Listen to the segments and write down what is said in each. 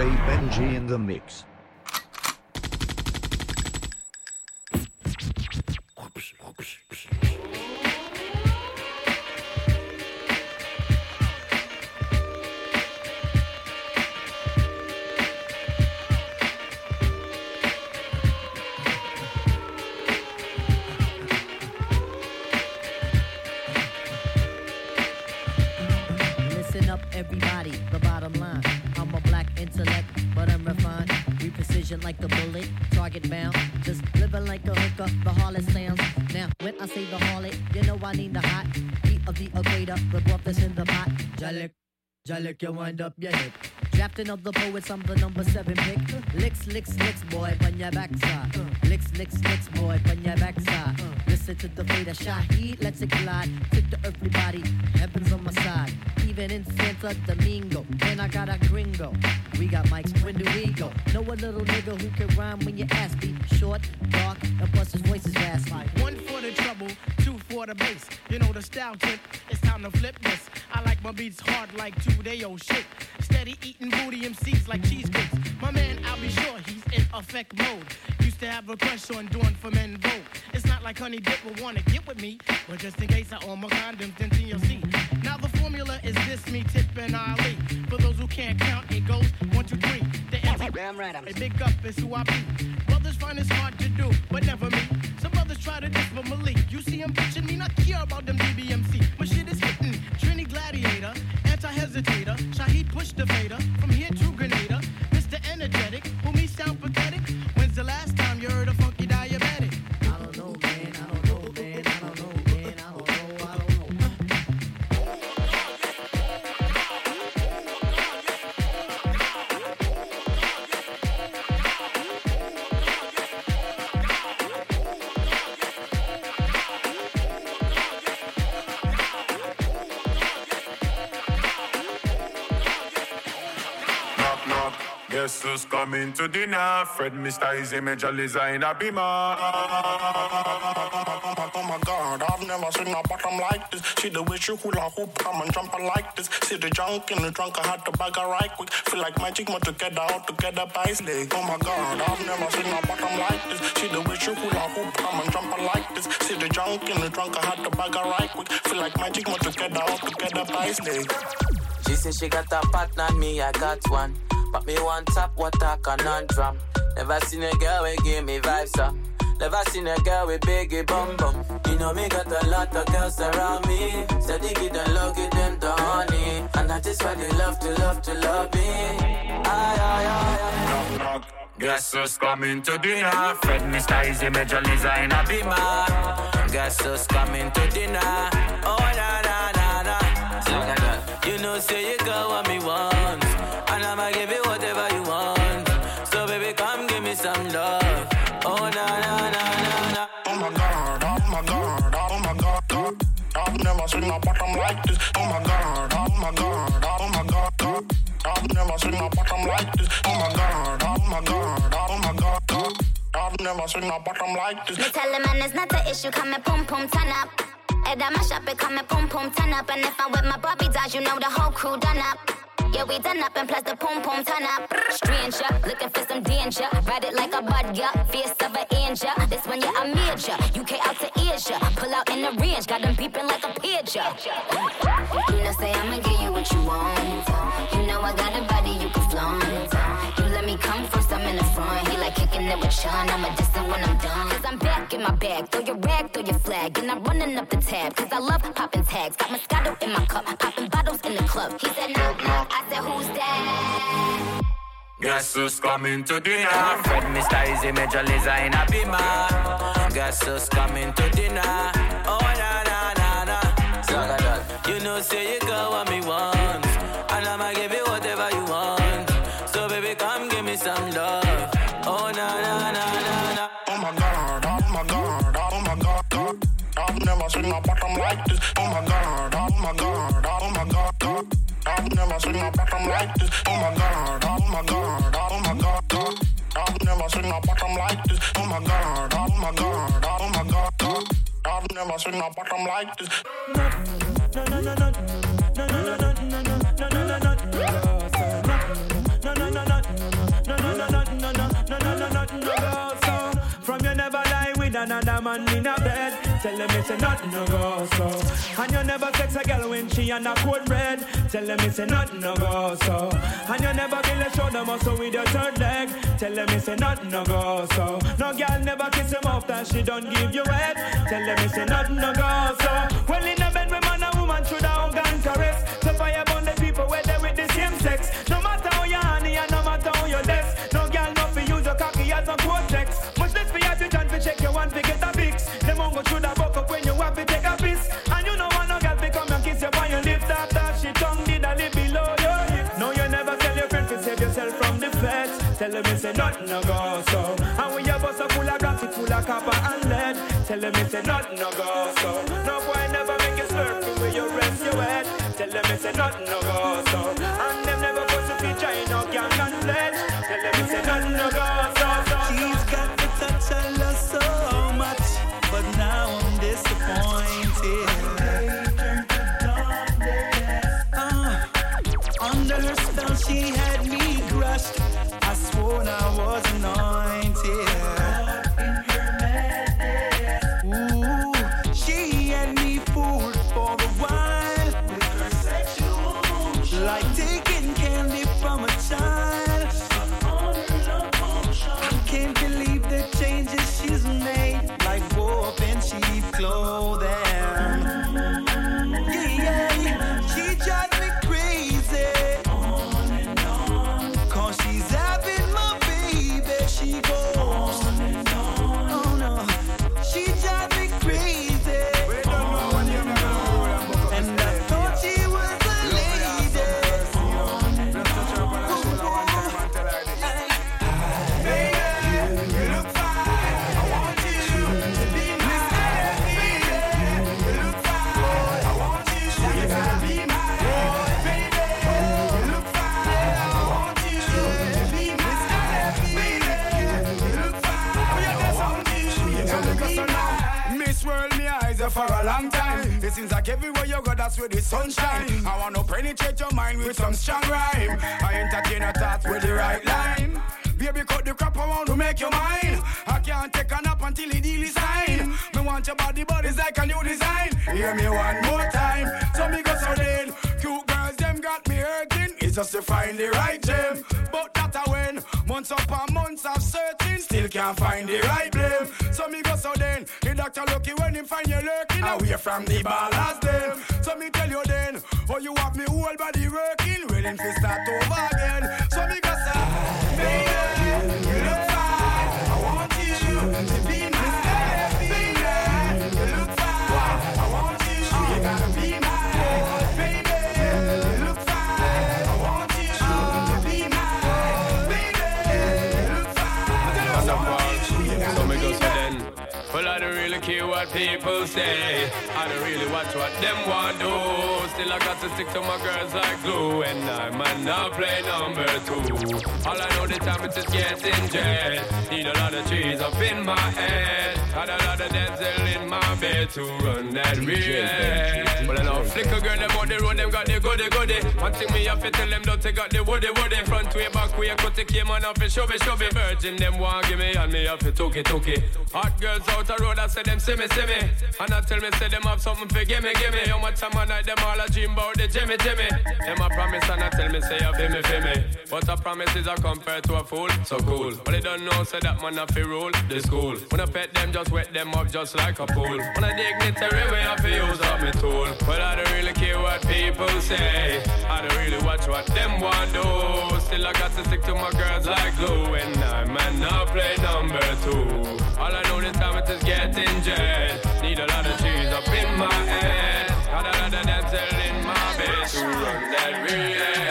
Benji in the mix. Jalik, you wind up your hip. Drafting of the poets, I'm the number seven pick. Licks, licks, licks, boy, on your backside. Licks, licks, licks, boy, on your backside. Listen to the fate of Shaheed, let's it collide. Tip the earthly body, heaven's on my side. Even in Santa Domingo, and I got a gringo. We got mics, when do we go? Know a little nigga who can rhyme when you ask me. Short, dark, and plus his voice is raspy. One for the trouble, two for the bass. You know the style tip, it's time to flip this. I like my beats hard like two day old shit. Steady eating booty MCs like cheesecakes. My man, I'll be sure he's in effect mode. Used to have a crush on doing for men vote. It's not like Honey Dip will wanna get with me, but just in case I own my condoms, then you'll see. Now the formula is this: me, Tip, and Ali. For those who can't count, it goes one, two, three. The Damn right, I'm. A big up is who I be. Brothers find it's hard to do, but never me. Try to diss but Malik. You see him bitching me, not care about them DBMC. My shit is hitting. Trini Gladiator, anti-hesitator. Shaheed push the fader. From here to who's coming to dinner? Fred, Mr. Eazi, Major Lazer in a beamer. Oh my god, I've never seen a bottom like this. See the way she hula hoop, come and jump like this. See the junk in the trunk, I had to bag her right quick. Feel like magic, more together, all together by leg. Oh my god, I've never seen a bottom like this. See the way she hula hoop, come and jump like this. See the junk in the trunk, I had to bag her right quick. Feel like magic, more together, all together by leg. She say she got a partner, me I got one. But me want top water conundrum. Never seen a girl with give me vibes up. Never seen a girl with biggie bum bum. You know me got a lot of girls around me. Steady give them love, give them the honey. And that is why they love to love to love me. Aye, aye, aye, aye. Knock, knock. Guess who's coming to dinner? Fred, Mr. Eazi, Major Lazer in a beamer. Guess who's coming to dinner? Oh, na, na, na, na. You know, say you got what me want. And I'ma give you whatever you want. So, baby, come give me some love. Oh, na, na, na, na, na. Oh my god, oh my god, oh my god, god. I've never seen a bottom like this. Oh my god, oh my god, oh my god, god. I've never seen a bottom like this. Oh my god, oh my god, oh my god, god. I've never seen a bottom like this. Me tell the man it's not the issue, come and pum pum turn up. Head on my shop, it come and pum pum turn up. And if I'm with my Bobby dolls, you know the whole crew done up. Yeah, we done up and plus the pum pum turn up. Stranger, looking for some danger. Ride it like a bud, yeah. Fierce of an angel. This one, yeah, I'm major. UK out to Asia. Pull out in the range, got them beeping like a pigeon. You know, say I'ma give you what you want. You know I got a body you can flaunt. Let me come first, I'm in the front. He like kicking it with Sean. I'm a distant when I'm done. Cause I'm back in my bag. Throw your rag, throw your flag. And I'm running up the tab. Cause I love popping tags. Got Moscato in my cup. Popping bottles in the club. He said, knock, knock. I said, who's that? Guess who's coming to dinner? Fred, Mr. Eazi, Major Lazer in a beamer. Guess who's coming to dinner? Oh, na, na, na, na. You know, say you got what me want. seen a bottom like this. Oh my god, oh my god, oh my god, god. I've never seen a bottom like this. Oh my god, oh my god, oh my god, god. I've never seen a bottom like this. No, no, no, no, no, no, no, no, no, no, no, no, no, no. From you never lie with another man in a bed Tell them it's a nothing no go so. And you never sex a girl when she and a cold bread. Tell them it's a nothing no go so. And you never feel a shoulder muscle with your third leg. Tell them it's a nothing no go so. No girl never kiss him off that she don't give you head. Tell them it's a nothing no go so. Well in a bed with man and woman should have gun caress. So fire burn the people where they with the same sex. No matter how you honey and no matter how you less. No girl not for use your cocky as a cortex. Won't through the buck up when you have to take a piss. And you know want no girl to come and kiss you on your lips after she tongue did a little below your hips. No, you never tell your friend to save yourself from the feds. Tell them it's a nothing no go so. And when your bus are full of graphic, full of copper and lead. Tell them it's a nothing no go so. No boy never make you slurp way you rest your head. Tell them it's a nothing no go so. And them never put to feature in no gang and pledge. Like everywhere you go, that's where the sunshine. I wanna penetrate your mind with some strong rhyme. I entertain a thought with the right line. Baby, cut the crap around to make you mine. I can't take a nap until the deal is signed. Me want your body, body's like a new design. Hear me one more time. So me go so then. Cute girls, them got me hurting. It's just to find the right gem. But that I win. Months upon months of searching. Still can't find the right blame. So me go so then. The doctor lucky when him find you lurking. Away from the ballast them. So me tell you then. Oh, you have me whole body working. Willing to start over again. So me what people say. I don't really watch what them want do. Still, I got to stick to my girls like glue. And I might not play number two. All I know the time is just getting jet. Need a lot of trees up in my head. Got a lot of dental in my bed to run that real. Well, I know flicker girl, them on the road, them got the goody goody. One thing me have to tell them, don't take out the woody woody. Front way, back way, cut the came on off it, show me, show me. Virgin, them want give me, and me have to took it, took it. Hot girls out the road, I say them see me, see me. And I tell me, say them have something for give me, give me. How much time I night, them all a dream about the Jimmy, Jimmy. Them a promise, and I tell me, say you feel me, feel me. But a promise is a compare to a fool, so cool. But they don't know, say that man a fi rule the school. When I pet them, just wet them up just like a pool. When I dig dignitary way, I fi use up my tool. But I don't really care what people say. I don't really watch what them want do. Still I got to stick to my girls like glue. And I might not play number two. All I know this time is getting jet. Need a lot of cheese up in my head. Got a lot of dental in my bed to run that real.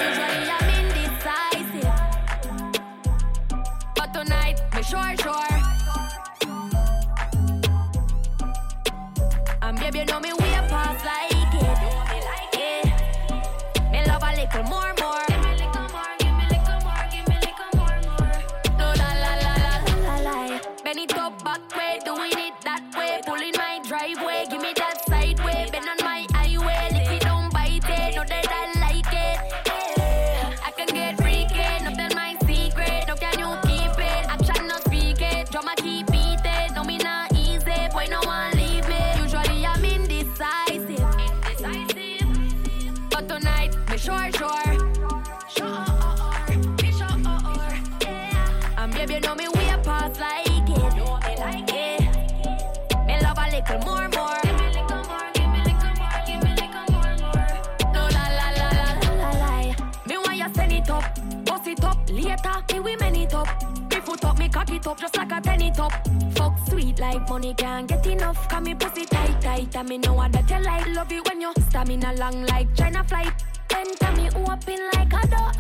up just like a tenny top. Fuck sweet like money can't get enough. Come me pussy tight, tight. I me know that you like love you when you stamina long like China flight. tell me open like a door.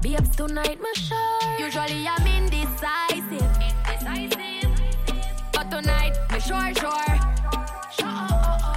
Babes tonight, my sure. Usually I'm indecisive. Indecisive. But tonight, my sure, sure. Sure.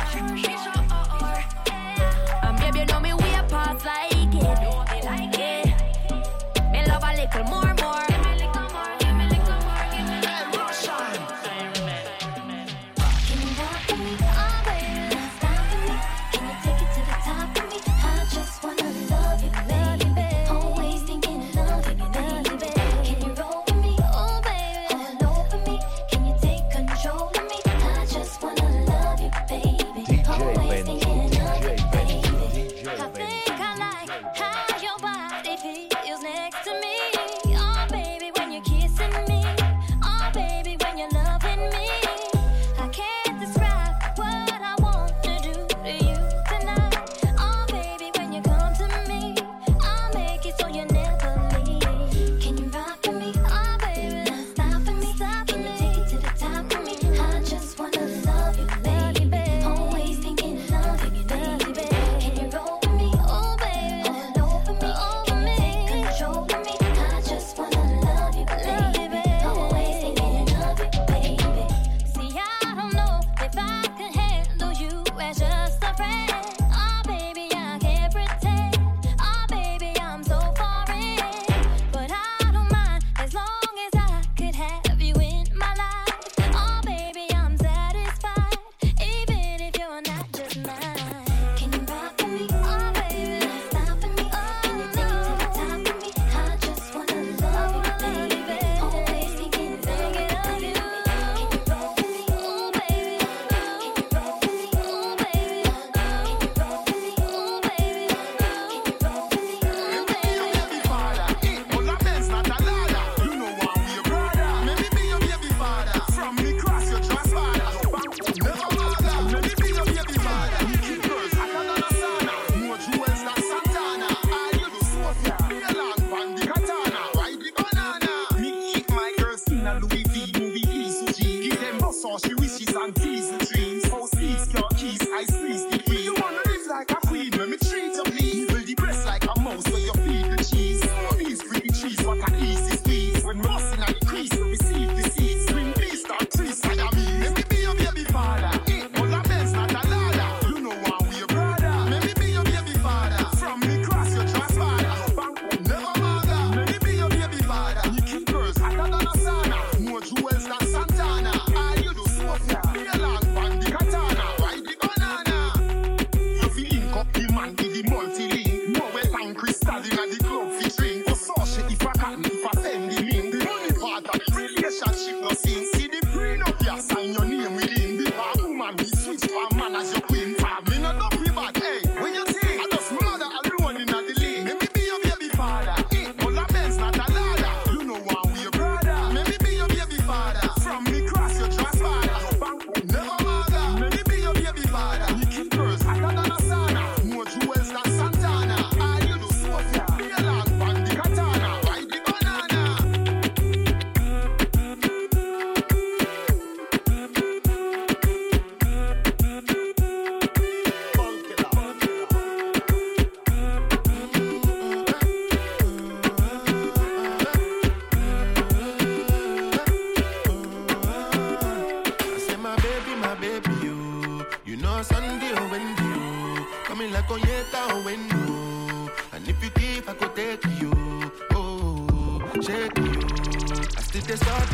this up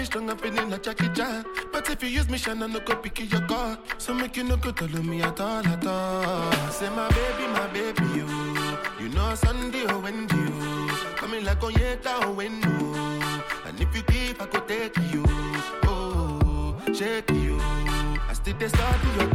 me strong, I'm feeling like Jackie Chan. But if you use me, shine, I no go pick your car. So make you no go tell me at all, at all. Say my baby, my baby, you. You know Sunday oh, or Wendy, you. Coming like on Onyeka or Wendo. And if you give, I could take you. Oh, shake you. I still they start your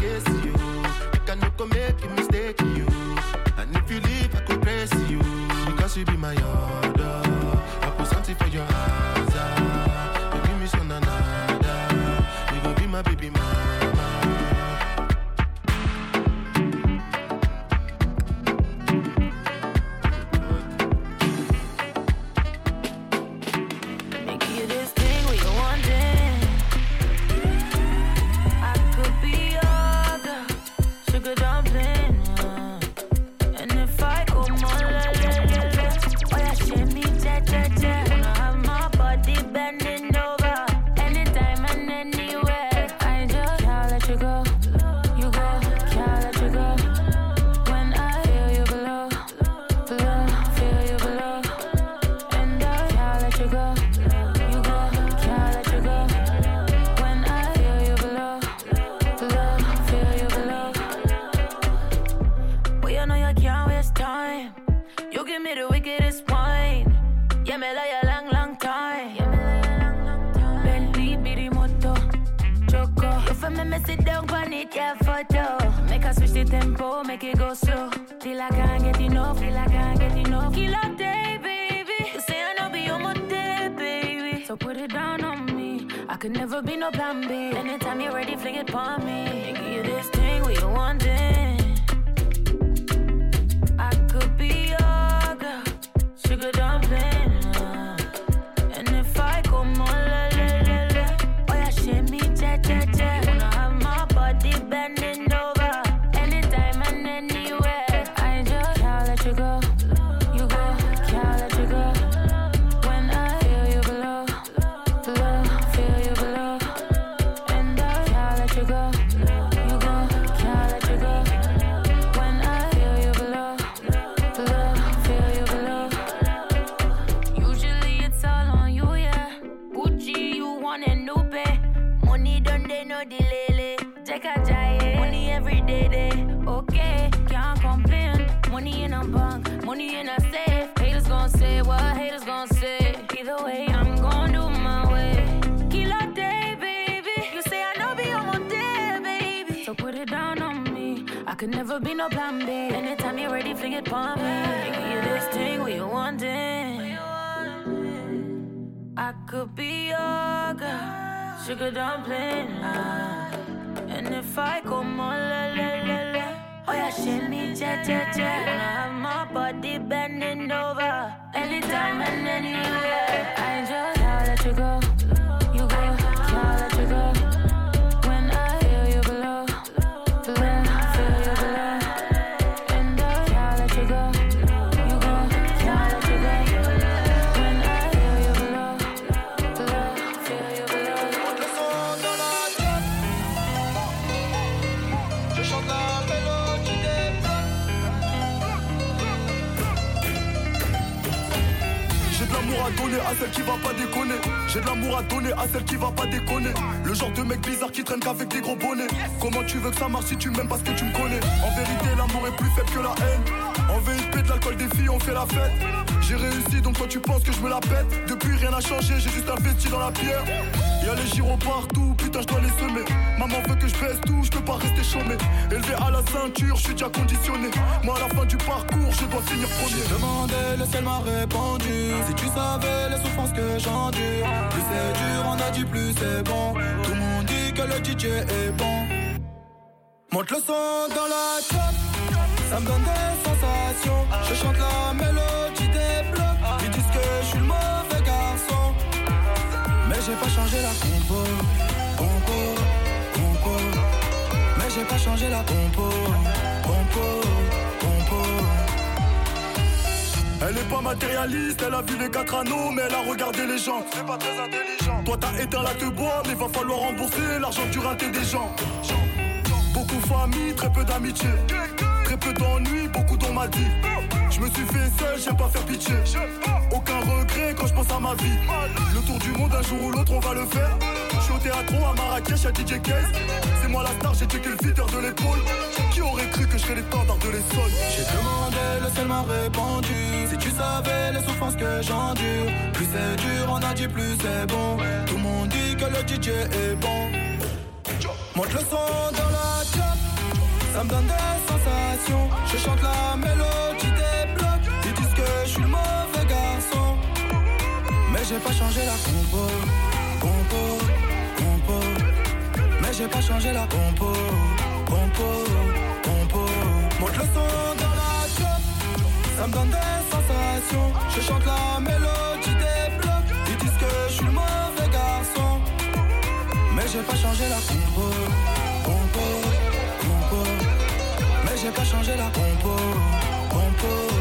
it, yeah, photo. Make us switch the tempo, make it go slow. Till I can't get enough, till I can't get enough. Kill a day, baby. You say I know be on my day, baby. So put it down on me. I could never be no plan B. Anytime you're ready, fling it on me. Give you this thing we want wanting. Could never be no plan B. Anytime you're ready, fling it on me. You this thing we wanting. I could be your girl, sugar dumpling. And if I go more, le, le, le, le. oh yeah, shimmy, cha, cha, cha. Wanna have my body bending over, anytime and anywhere. I just can't let you go. Celle qui va pas déconner. J'ai de l'amour à donner à celle qui va pas déconner. Le genre de mec bizarre qui traîne qu'avec des gros bonnets. Comment tu veux que ça marche si tu m'aimes parce que tu me connais? En vérité, l'amour est plus faible que la haine. En VIP, de l'alcool des filles, on fait la fête. J'ai réussi donc toi tu penses que je me la pète. Depuis rien n'a changé, j'ai juste investi dans la pierre. Y'a les gyros partout, putain je dois les semer. Maman veut que je baisse tout, je peux pas rester chômé. Élevé à la ceinture, je suis déjà conditionné. Moi à la fin du parcours, je dois finir premier. J'ai demandé, le ciel m'a répondu. Si tu savais les souffrances que j'endure, plus c'est dur, on a dit plus c'est bon. Tout le monde dit que le DJ est bon. Monte le son dans la top, ça me donne des sensations. Je chante la mélodie j'ai pas changé la compo, compo, compo. Mais j'ai pas changé la compo, compo, compo. Elle est pas matérialiste, elle a vu les quatre anneaux, mais elle a regardé les gens. C'est pas très intelligent. Toi t'as éteint la te bois, mais va falloir rembourser l'argent tu raté des gens. Beaucoup de famille, très peu d'amitié. Très peu d'ennuis, beaucoup d'on m'a dit. Je me suis fait seul, j'aime pas faire pitié. Aucun regret quand je pense à ma vie. Le tour du monde, un jour ou l'autre, on va le faire. Je suis au théâtre à Marrakech, à DJ Case. C'est moi la star, j'ai checké le feeder de l'épaule. Qui aurait cru que je serais les standards de l'Essonne J'ai demandé, le seul m'a répondu. Si tu savais les souffrances que j'endure, plus c'est dur, on a dit plus c'est bon. Tout le monde dit que le DJ est bon. Monte le son dans la job, ça me donne des sensations. Je chante la mélodie j'ai pas changé la compo, compo, compo. Mais j'ai pas changé la compo, compo, compo. Monte le son dans la job, ça me donne des sensations. Je chante la mélodie des blocs, ils disent que je suis le mauvais garçon. Mais j'ai pas changé la compo, compo, compo. Mais j'ai pas changé la compo, compo.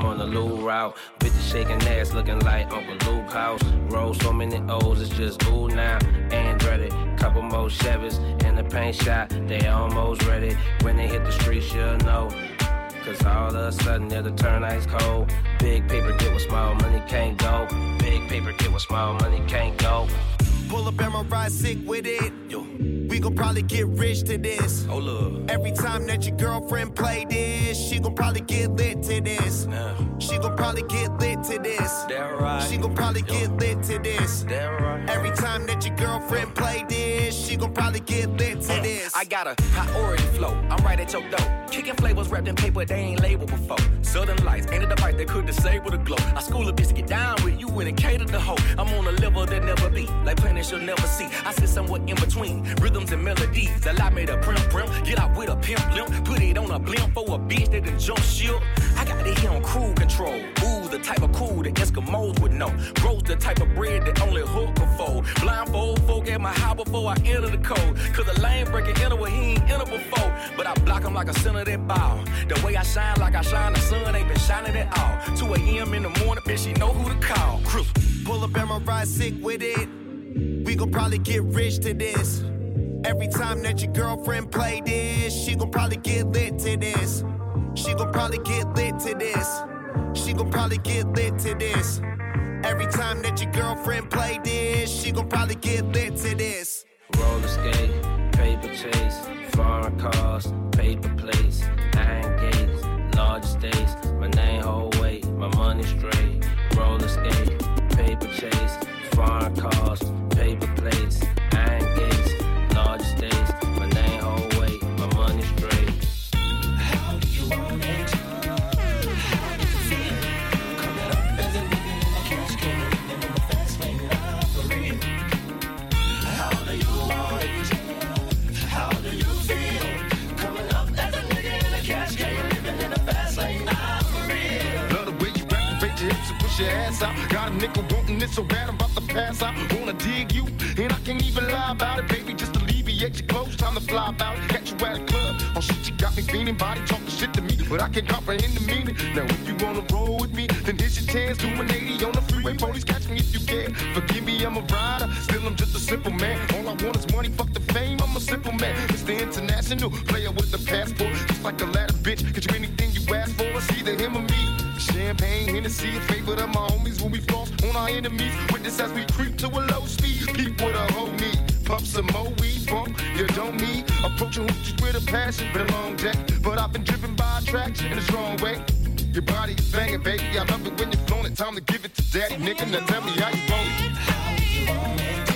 I'm on the low route. Bitches shaking ass, looking like Uncle Luke House. Roll so many O's, it's just ooh now. Andretti, couple more Chevys in the paint shot, they almost ready. When they hit the streets, you'll know. Cause all of a sudden it'll turn ice cold. Big paper get with small money can't go. Big paper get with small money can't go. Pull up and ride sick with it. Yo. We gon' probably get rich to this. Oh look. Every time that your girlfriend play this, she gon' probably get lit to this. Nah. She gon' probably get lit to this. That right. She gon' probably Yo. get lit to this. That right. Every time that your girlfriend play this, she gon' probably get lit to uh, this. I got a priority flow. I'm right at your door. Kicking flavors wrapped in paper they ain't labeled before. Southern lights ain't a device that could disable the glow. I school a bitch to get down with you and cater the hoe. I'm on a level that never be, like planets you'll never see. I sit somewhere in between rhythms and melodies. Allow me to prim prim, get out with a pimp limp, put it on a blimp for a bitch that done jump ship. I got it here on cruise control. Ooh, the type of cool that Eskimos would know. Grows the type of bread that only hook can fold. Blindfold folk at my house before I enter the code. Cause the lane breaking enter where he ain't enter before. But I block him like a center that ball. The way I shine like I shine, the sun ain't been shining at all. 2 a.m. in the morning, bitch, she know who to call. Crew. Pull up and ride sick with it. We gon' probably get rich to this. Every time that your girlfriend play this, she gon' probably get lit to this. She gon' probably get lit to this. She gon' probably get lit to this. Every time that your girlfriend play this, she gon' probably get lit to this. Roller skate, paper chase, foreign cars, paper plates, iron gates, large estates, my name whole weight, my money straight. Roller skate, paper chase, foreign cars, paper plates, out. Got a nickel wanting it so bad I'm about to pass out. Wanna dig you, and I can't even lie about it, baby. Just alleviate your clothes, time to fly about. Catch you at a club, oh shit, you got me feeling, body talking shit but I can't comprehend the meaning. Now if you wanna roll with me, then here's your chance. Do an 80 on the freeway, police catch me if you can. Forgive me, I'm a rider, still I'm just a simple man. All I want is money, fuck the fame, I'm a simple man. It's the international player with the passport, just like a ladder, bitch. Get you anything you ask for, it's either him or me. Champagne, Hennessy, a favorite of my homies when we floss on our enemies. Witness as we creep to a low speed. Peep what a hoe. Pump some more weed, bump, you don't need. Approaching hoochies with a passion, been a long day. But I've been driven by attraction in a strong way. Your body is banging, baby. I love it when you're flown. Time to give it to daddy, nigga. Now tell me how you want it.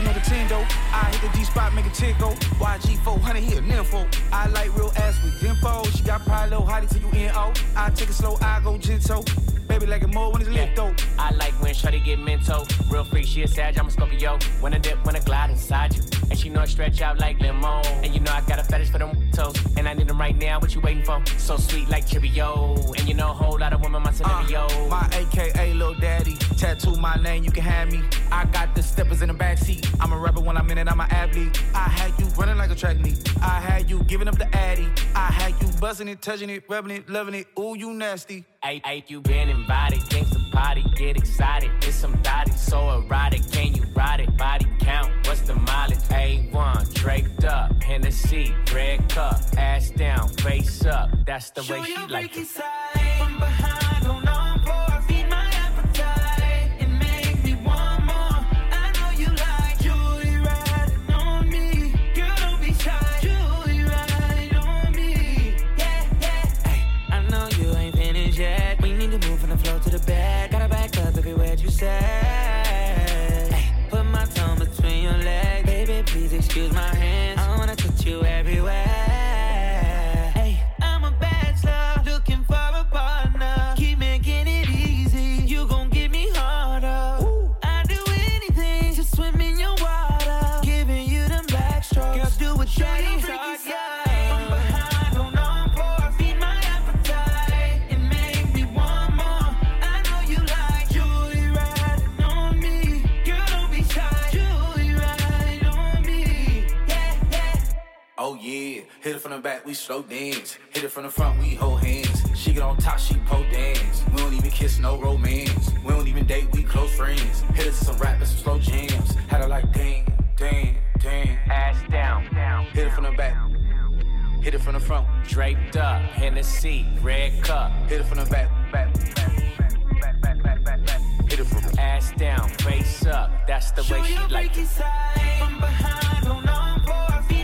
With know the team though. I hit the G spot, make a go. YG 400 here, nympho. I like real ass with dimpo. She got pride, low hottie till you NO. I take it slow, I go gentle. Baby like it more when it's lit though. I like when Shorty get mental. Real freak, she a sag, I'm a Scorpio. When I dip, when I glide inside you. And she know I stretch out like limo. And you know I got a fetish for them toes. And I need them right now, what you waiting for? So sweet like Cheerio. And you know a whole lot of women, my scenario. Uh, my AKA Lil Daddy. Tattoo my name, you can have me. I got the steppers in the backseat. I'm a rapper when I'm in it, I'm an athlete. I had you running like a track meet. I had you giving up the addy. I had you buzzing it, touching it, rubbing it, loving it. Ooh, you nasty. Hey, hey, you been invited, thanks to party, get excited. It's some body so erotic, can you ride it? Body count, what's the mileage? A1, draped up, Hennessy, red cup, ass down, face up. That's the way she like it. From behind, we slow dance. Hit it from the front, we hold hands. She get on top, she pole dance. We don't even kiss, no romance. We don't even date, we close friends. Hit it to some rap and some slow jams. Had her like damn, damn, damn. Ass down, down. Hit it from the back. Hit it from the front. Draped up, Hennessy, red cup. Hit it from the back, back, back, back, back, back, back. Hit it from the ass down, face up. That's the way she like it. From behind, on all fours, feed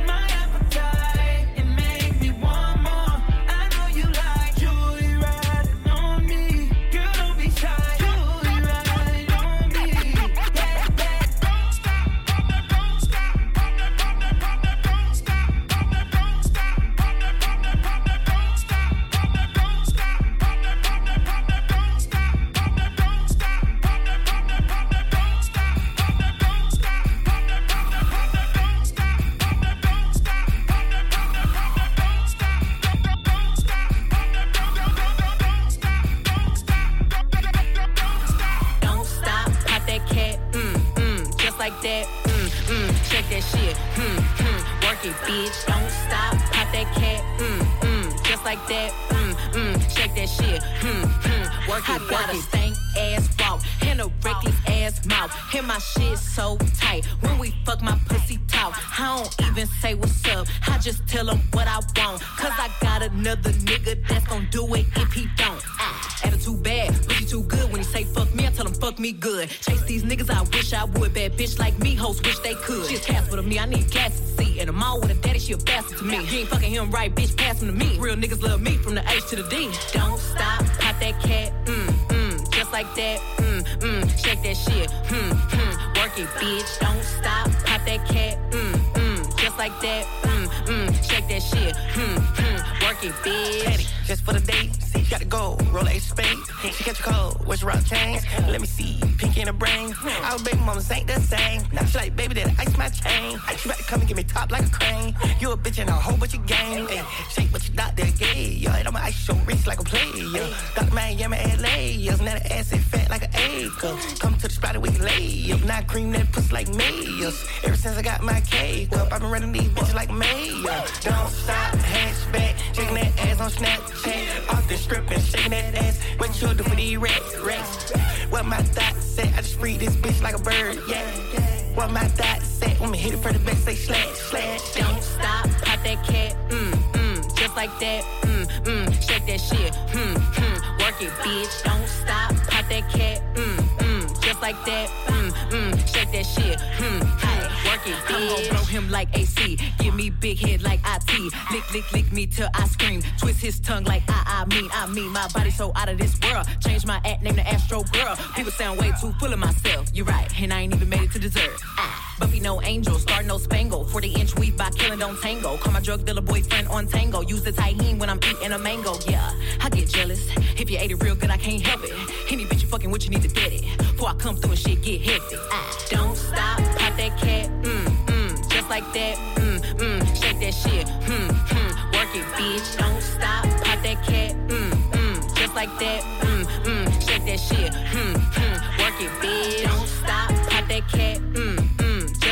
that, mm, mm, shake that shit, mm, mm, work it, bitch. Don't stop, pop that cat, mm, mm, just like that, mm, mm, shake that shit, mm, mm, work it, I got a stank ass walk and a reckless ass mouth, and my shit so tight. When we fuck, my pussy talk. I don't even say what's up, I just tell him what I want, cause I got another nigga that's gon' do it if he don't. Ah, me good. Chase these niggas, I wish I would. Bad bitch like me, hoes wish they could. She a Casper to me, I need gas to see. And I'm all with a daddy, she a bastard to me. You ain't fucking him right, bitch, pass him to me. Real niggas love me from the H to the D. Don't stop, pop that cat, mm, mm, just like that, mm, mm, shake that shit, mm, mm, work it, bitch. Don't stop, pop that cat, mm, just like that, mm, mm, shake that shit, mm, mm, work it, bitch. Just for the date. See, you got to go. Roll a spade. She catch a cold. What's your rock chains? Let me see. Pink in the brain. Our baby mamas ain't the same. Now she like, baby, that ice my chain. I you better come and give me top like a crane. You a bitch and a whole bunch of game. Ay, shake what you doctor gave. Yo, and I'ma ice your wrist like a player. Got Miami, LA. Yes, now the ass is fat like an acre. Come to the spot we can lay up. Now cream that pussy like mayors. Ever since I got my cake up, I've been running these bitches like. Don't stop, hatchback. Shaking that ass on Snapchat. Off the strip and shaking that ass. What you do for these rats, rats? What my thoughts say? I just free this bitch like a bird, yeah. What my thoughts say? When me hit it for the back, say slash, slash. Don't stop, pop that cat, mm, mm, just like that, mm, mm, shake that shit, hmm, hmm, work it, bitch. Don't stop, pop that cat, mm, just like that, mm, mm, shake that shit, mm, mm, work it, bitch. I'm gon' blow him like AC, give me big head like IT, lick, lick, lick me till I scream, twist his tongue like I, I mean, I mean, my body so out of this world. Change my act, name to Astro Girl. People sound way too full of myself. You're right, and I ain't even made it to dessert. Ah. Buffy no angel, star no spangle. 40 inch weave by killing don't tango. Call my drug dealer boyfriend on tango. Use the Tajín when I'm eating a mango. Yeah, I get jealous. If you ate it real good, I can't help it. Any bitch you fucking with, you need to get it. Before I come through and shit get hectic. Don't stop, pop that cat. Mm, mm, just like that. Mm, mm, shake that shit. Mm, mm, work it, bitch. Don't stop, pop that cat. Mm, mm, just like that. Mm, mm, shake that shit. Mm, mm, work it, bitch. Don't stop, pop that cat. Mm,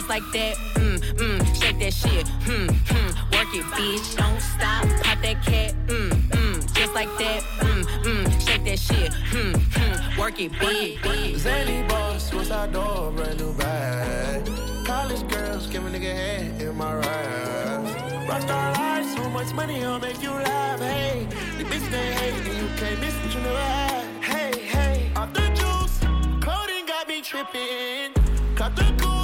just like that. Mm, mm, shake that shit. Mm, mm, work it, bitch. Don't stop, pop that cat. Mm, mm, just like that. Mm, mm, shake that shit. Mm, mm, work it, bitch. Zany boss, suicide door, brand new bag. College girls, give a nigga head in my ride. Rockstar life, so much money, I'll make you laugh. Hey, the bitch they hate, and you can't miss what you never had. Hey, hey, off the juice, clothing got me tripping. Cut the coupe,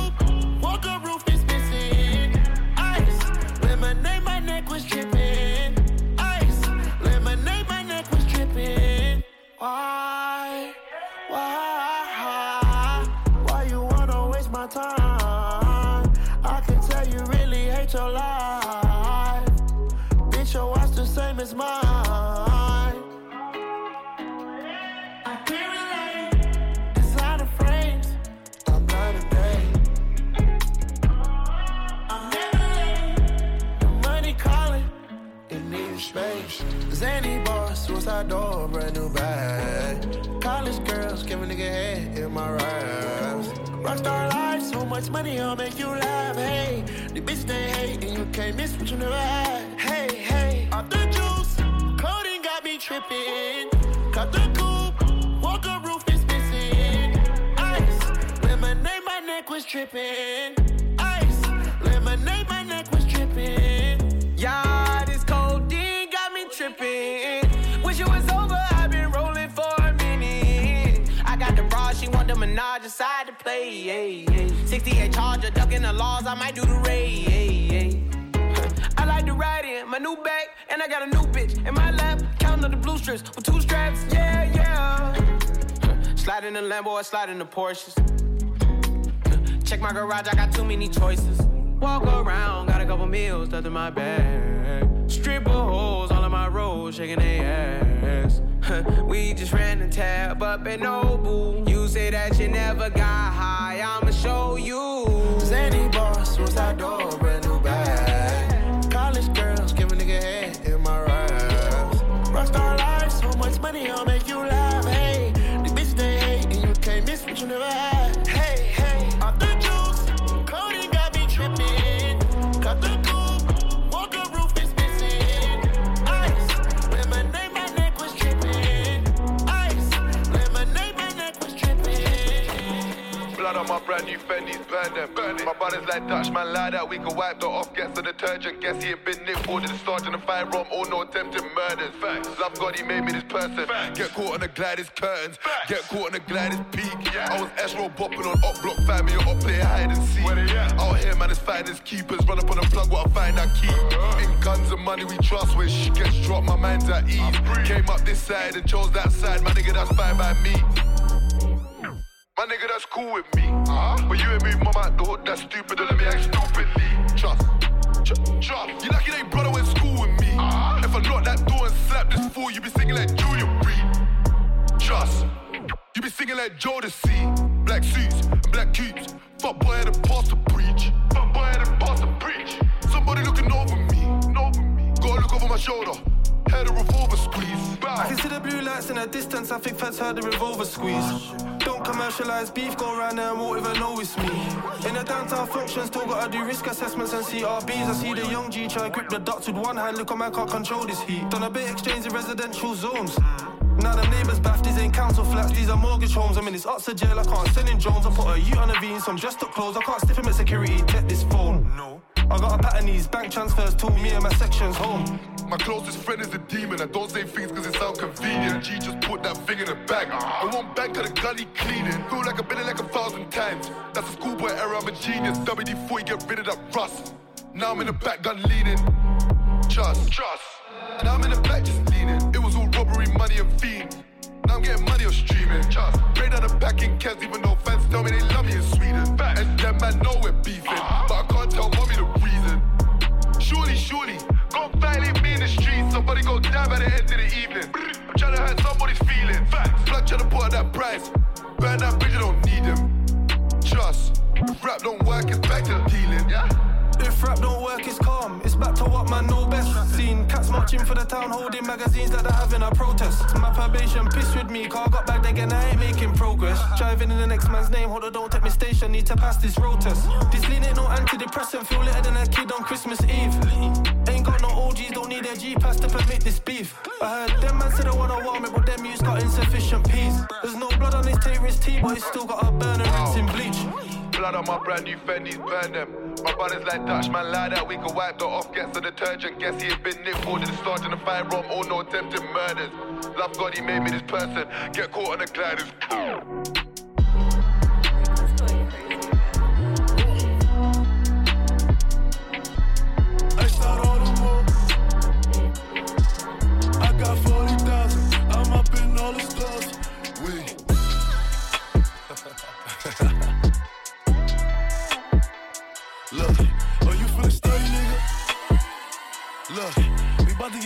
walker roof is missing. Ice, lemonade, my neck was dripping. Ice, lemonade, my neck was dripping. Why? Why? Why you wanna waste my time? I can tell you really hate your life. Bitch, your watch the same as mine. Zany boss, suicide door, brand new bag. College girls, give a nigga head in my raps. Rockstar life, so much money, I'll make you laugh. Hey, the bitch they hate, and you can't miss what you never had. Hey, hey, Off the juice, coding got me tripping. Cut the coupe, walker roof is missing. Ice, lemonade, my neck was tripping. Tripping. Wish it was over, I've been rolling for a minute. I got the bra, she want the menage aside to play. Yeah, yeah. 68 Charger, ducking the laws, I might do the raid. I like to ride in my new bag, and I got a new bitch in my lap. Counting up the blue strips with two straps. Yeah, yeah. Slide in the Lambo, I slide in the Porsches. Check my garage, I got too many choices. Walk around, got a couple meals stuffed in my bag. Stripper holes all in my road, shaking their ass. we just ran the tab up at Nobu. You say that you never got high, I'ma show you. Zany boss, suicide door, brand new bag. College girls, give a nigga head in my raps. Rockstar life, so much money, I'll make you laugh. Hey, the bitch they hate, and you can't miss what you never had. Brand new Fendi's, burn them. Burn it. My brothers like Dutch, man, lie that we can wipe that off. Get the detergent, guess he ain't been nicked. Ordered the sergeant and firearm, all no attempted murders. Facts. Love God, he made me this person. Get caught on the gliders curtains. Get caught on the gliders peak. I was roll bopping on up block family, up play hide and seek. Out here, man, it's finders keepers. Run up on the plug, what I find I keep. In guns and money we trust, when shit gets dropped, my mind's at ease. Came up this side and chose that side, my nigga, that's fine by me. My nigga, that's cool with me. huh But you and me, mom out the hood, that's stupid, don't let me act stupidly. Trust. Tr- Trust. You lucky they brother went school with me. Uh-huh. If I knock that door and slap this fool, you be singing like Junior Reid. Trust. You be singing like Jodeci. Black suits and black cubes. Fuck boy had a past to preach. Fuck boy had a past to preach. Somebody looking over me. Over me. Gotta look over my shoulder. Had a revolver squeeze. I can see the blue lights in the distance. I think feds heard the revolver squeeze. Don't commercialize beef, go around there and won't even know it's me. In the downtown function, still gotta do risk assessments and CRBs. I see the young G try grip the dots with one hand. Look, on man can't control this heat. Done a bit exchange in residential zones. Now them neighbours baff, these ain't council flats, these are mortgage homes. I'm in this Oxford jail, I can't send in Jones. I put a U on a V and some dressed up clothes. I can't stiff him at security, take this phone. No. I got a pattern these bank transfers to me and my section's home. My closest friend is a demon. I don't say things cause it sound convenient. G just put that thing in a bag. I want back to the gully cleaning. Feel like I've been in like a thousand times. That's a schoolboy error, I'm a genius. WD 40 get rid of that rust. Now I'm in the back, gun leaning. Trust, trust. Now I'm in the back just leaning. It was all robbery, money and fiend. Now I'm getting money on streaming. Trust. Straight out the back in even though fans tell me they love me in Sweden. And them man know we're beefing. But I can't tell mommy the. Surely, surely, go violate me in the streets. Somebody go die by the end of the evening. I'm trying to hurt somebody's feelings. Facts. Blood trying to put out that price. Burn that bridge, I don't need them. Trust. Rap don't work, it's back to dealing. Yeah. If rap don't work, it's calm. It's back to what man know best. Seen cats marching for the town, holding magazines that they're having a protest. My probation pissed with me, car got back again, I ain't making progress. Driving in the next man's name, hold on, don't take me station, need to pass this road test. This lean ain't no antidepressant, feel lighter than a kid on Christmas Eve. Ain't got no OGs, don't need a G pass to permit this beef. I heard them man said they wanna warm it, but them youths got insufficient peace. There's no blood on his terrorist tea, but he's still got a burner rinse in bleach. Blood on my brand new Fendi's, burn them. My brothers like Dutch, man, lie that we can wipe the off. Gets the detergent, guess he ain't been nicked. Ordered the sergeant and firearm, all no attempted murders. Love God, he made me this person. Get caught on the gliders.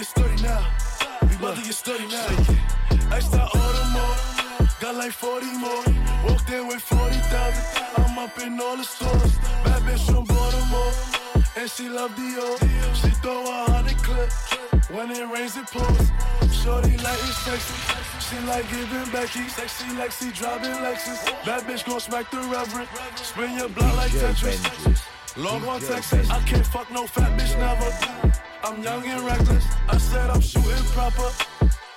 Look, we about get sturdy now. We about to get sturdy now. I start all the more. Got like 40 more. Walked in with 40,000. I'm up in all the stores. Bad bitch from Baltimore. And she love Dior. She throw a hundred clip. When it rains, it pours. Shorty like it sexy. She like giving Becky. Sexy like she driving Lexus. Bad bitch gon' smack the reverend. Spin your block like Tetris. Long on Texas. I can't fuck no fat bitch never. I'm young and reckless. I said I'm shooting proper.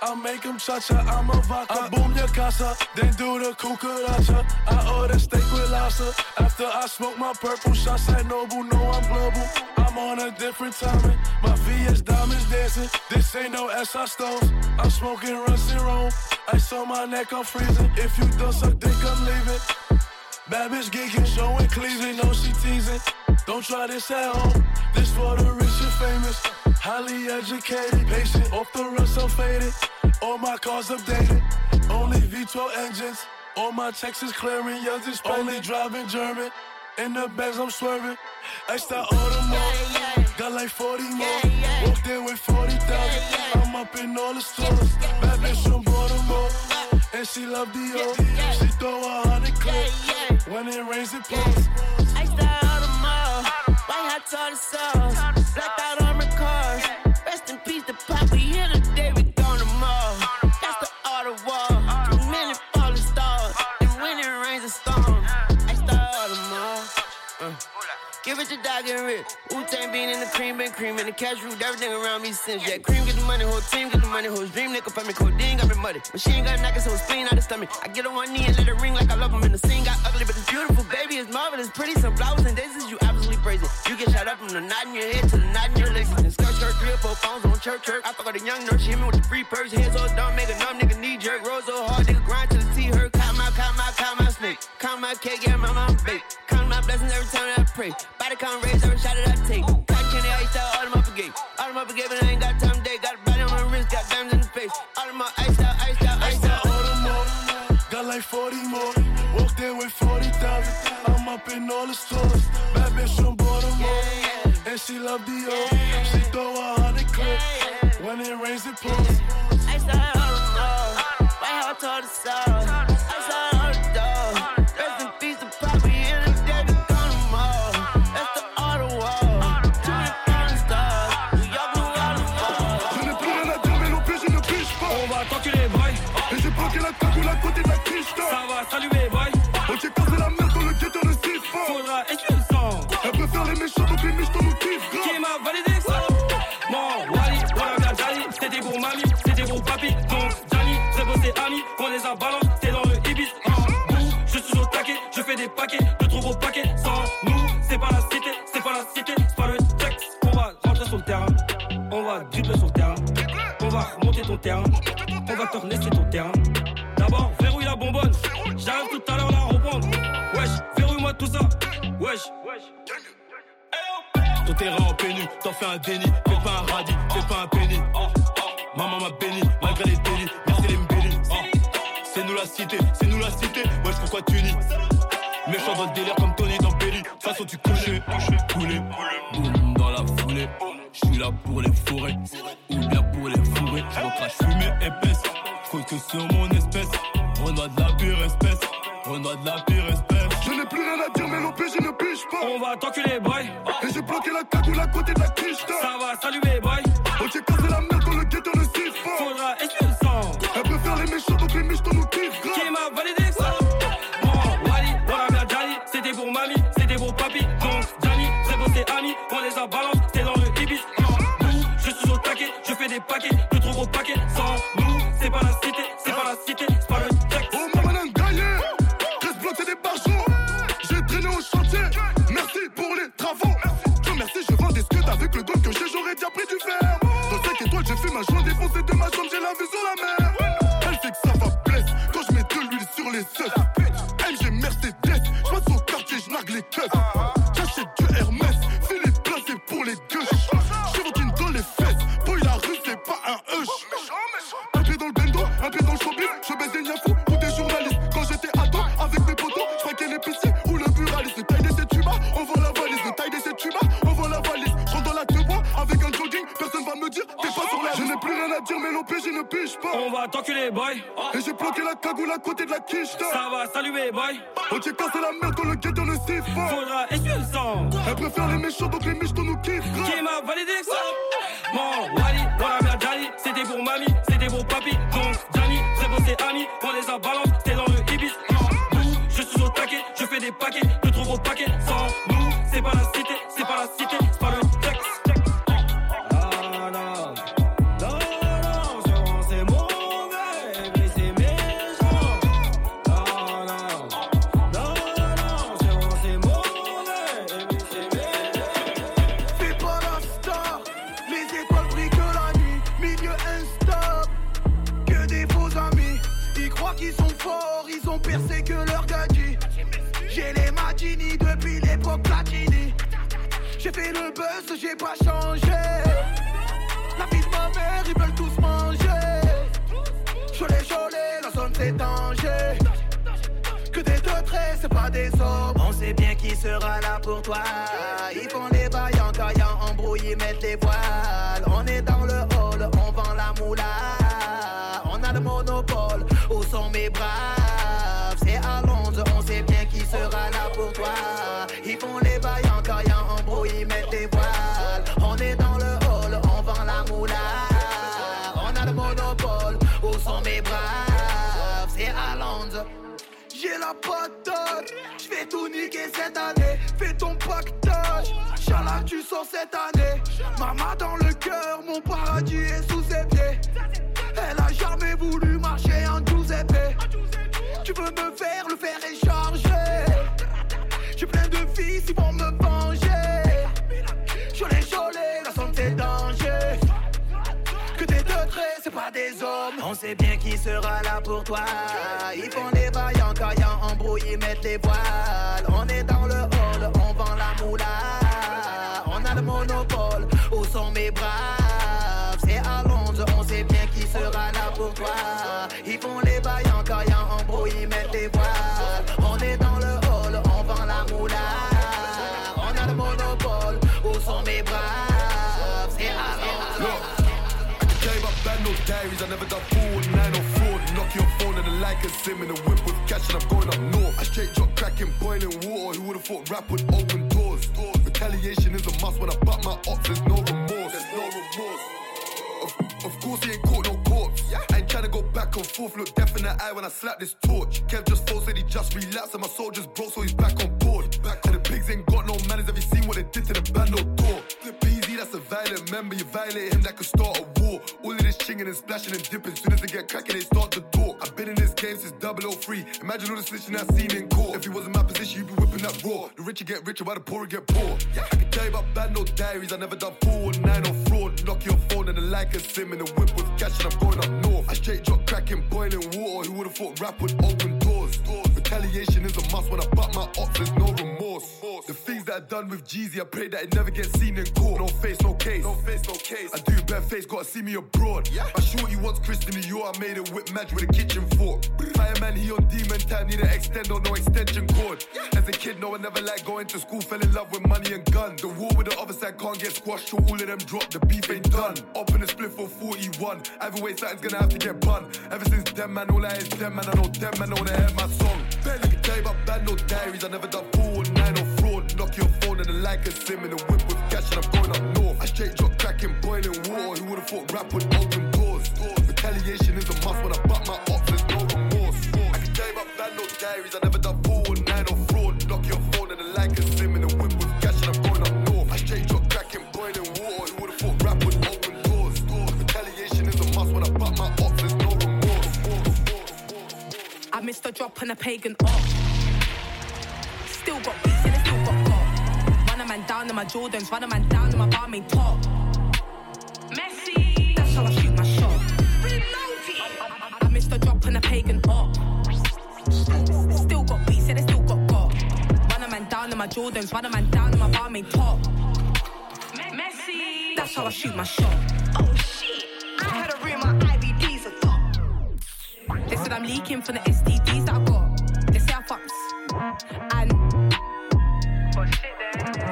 I make him cha-cha, I'm a vodka. I boom your casa, then do the cucaracha. I order steak with lobster. After I smoke my purple shots at Noble, know I'm global. I'm on a different timing. My VS diamonds dancing. This ain't no SI stones. I'm smoking Russ and Rome. Ice on my neck, I'm freezing. If you don't suck dick, I'm leaving. Bad bitch geeking, showing cleavage, no she teasing. Don't try this at home. This for the famous. Highly educated, patient, off the rust, I'm faded. All my cars updated, only V12 engines. All my checks is clearing, yours is only driving German. In the Benz, I'm swerving. Extra Audemars, got like 40 more. Walked in with 40,000. I'm up in all the stores. Bad bitch from Baltimore, and she love the Dior. She throw a hundred clips when it rains, it pours. Extra Audemars, white hot tartar sauce, blacked It to dog and rip. Wu Tang in the cream, been cream in the cash root. Everything around me since. Yeah, cream get the money, whole team get the money, whole dream. Nigga for me, codeine got me muddy. Machine got knockers, so spleen out the stomach. I get on one knee and let it ring like I love him. And the scene got ugly, but it's beautiful. Baby, it's marvelous, pretty. Some flowers and daisies, you absolutely crazy. You get shot up from the knot in your head to the knot in your legs. And skirt, skirt, three or four phones on church, church. I fuck with a young nurse, she hit me with the free purse. Hands all dumb, make a numb nigga knee jerk. Roll so hard, nigga grind till snake. Count my cake, yeah, my mom bake. Count my blessings every time that I pray. Body count raise every shot that I take. Cotton candy, ice out, all of my forgave. All them up again, and I ain't got time day. Got a body on my wrist, got diamonds in the face. All of my iced out, iced out, iced out. Audemars, got like 40 more. Walked in with 40,000. I'm up in all the stores. Bad bitch from Baltimore, and she love the Dior. She throw a hundred clips when it rains, it pours. On va tourner c'est ton terrain. D'abord, verrouille la bonbonne. J'arrive tout à l'heure la reprendre. Wesh, verrouille-moi tout ça. Wesh. Ton terrain en pénu, t'en fais un déni. Fais pas un radis, fais pas un penny. Maman m'a béni, malgré les délits. Merci les mbélis. C'est nous la cité, c'est nous la cité. Wesh, pourquoi tu nies? Méchant dans le délire comme Tony dans Belly. Façon, tu connais. Poulet, boum dans la foulée. J'suis là pour les J'recrache fumée épaisse, faut que sur mon espèce. Renoir de la pire espèce, Renoir de la pire espèce. Je n'ai plus rien à dire, mais plus, je ne pige pas. On va t'enculer, boy. Et j'ai bloqué la cagoule à côté de la quiche. Ça va saluer, boy. Quiche. Ça va saluer, boy. Ok, cassé la merde dans le ghetto, ne siffle. Faudra essuyer le sang. Elle préfère les méchants, donc les miches, nous kiffe. Maman dans le cœur, mon paradis est sous ses pieds. Elle a jamais voulu marcher en épées. Tu veux me faire, le fer est chargé. J'ai plein de fils, ils vont me venger. Cholet, cholet, la santé danger. Que des deux traits, c'est pas des hommes. On sait bien qui sera là pour toi. Ils font les vaillants, caillants, embrouillés, mettent les voiles. On est dans le hall, on vend la moula. C'est à Londres, on sait bien qui sera là pour toi. Ils font les vaillants, caillants, embrouillés, mettent les. On est dans le hall, on vend la moula. On a le monopole, où sont mes braves? C'est à Londres. I never done fool, nine or fraud. Knock your phone and the like a sim in the whip with cash and I'm going up north. I straight drop cracking, boiling water. Open ops. There's no remorse. There's no remorse. Of, of course he ain't caught no corpse. I ain't tryna go back and forth. Look death in the eye when I slap this torch. Kev just phone said he just relapsed and my soldiers broke, so he's back on board. Back and the pigs ain't got no manners. Have you seen what they did to the band no door? Flip that's a violent member. You violate him, that could start a war. All of this chinging and splashing and dipping. Soon as they get cracking, they start to talk. Game since 003. Imagine all the snitching I've seen in court. If he was in my position, you'd be whipping that raw. The richer get richer, while the poorer get poor. Yeah. I can tell you about bad no diaries. I never done fool, nine or fraud. Knock your phone and the like a sim in the whip with cash and I'm going up north. I straight drop cracking, boiling water. Who would've thought rap would open doors? doors? Retaliation is a must when I butt my ops. There's no remorse. The things that I done with Jeezy, I pray that it never gets seen in court. No face, no case. No face, no case. I do bare face, gotta see me abroad. My shorty wants Christian Dior. I made a whip match with a kitchen fork. Fireman, he on demon time, need an extend or no extension cord. As a kid, no, I never liked going to school. Fell in love with money and guns. The war with the other side can't get squashed, so all of them drop. The beef ain't done. Up in the split for 41. Either way, something's gonna have to get bun. Ever since them man, all I is them man. I know them man, I wanna hear my song. You about bad no diaries. I never done fool, nine or fraud. Knock your phone and the like a sim in the whip with cash and I'm going up north. I straight drop cracking, boiling water. Who would've thought rap would open doors? Retaliation is a must when I butt my ops. There's no remorse. I can tell you about no diaries. I missed a drop on a pagan up. Still got beats and I still got got. Run a man down in my Jordans, run a man down in my Balmain top. Messi, that's how I shoot my shot. I, I missed a drop on a pagan up. Still got beats and I still got got. Run a man down in my Jordans, run a man down in my Balmain top. Messi, that's how I shoot my shot. I'm leaking from the STDs that I got. They say I fucks. And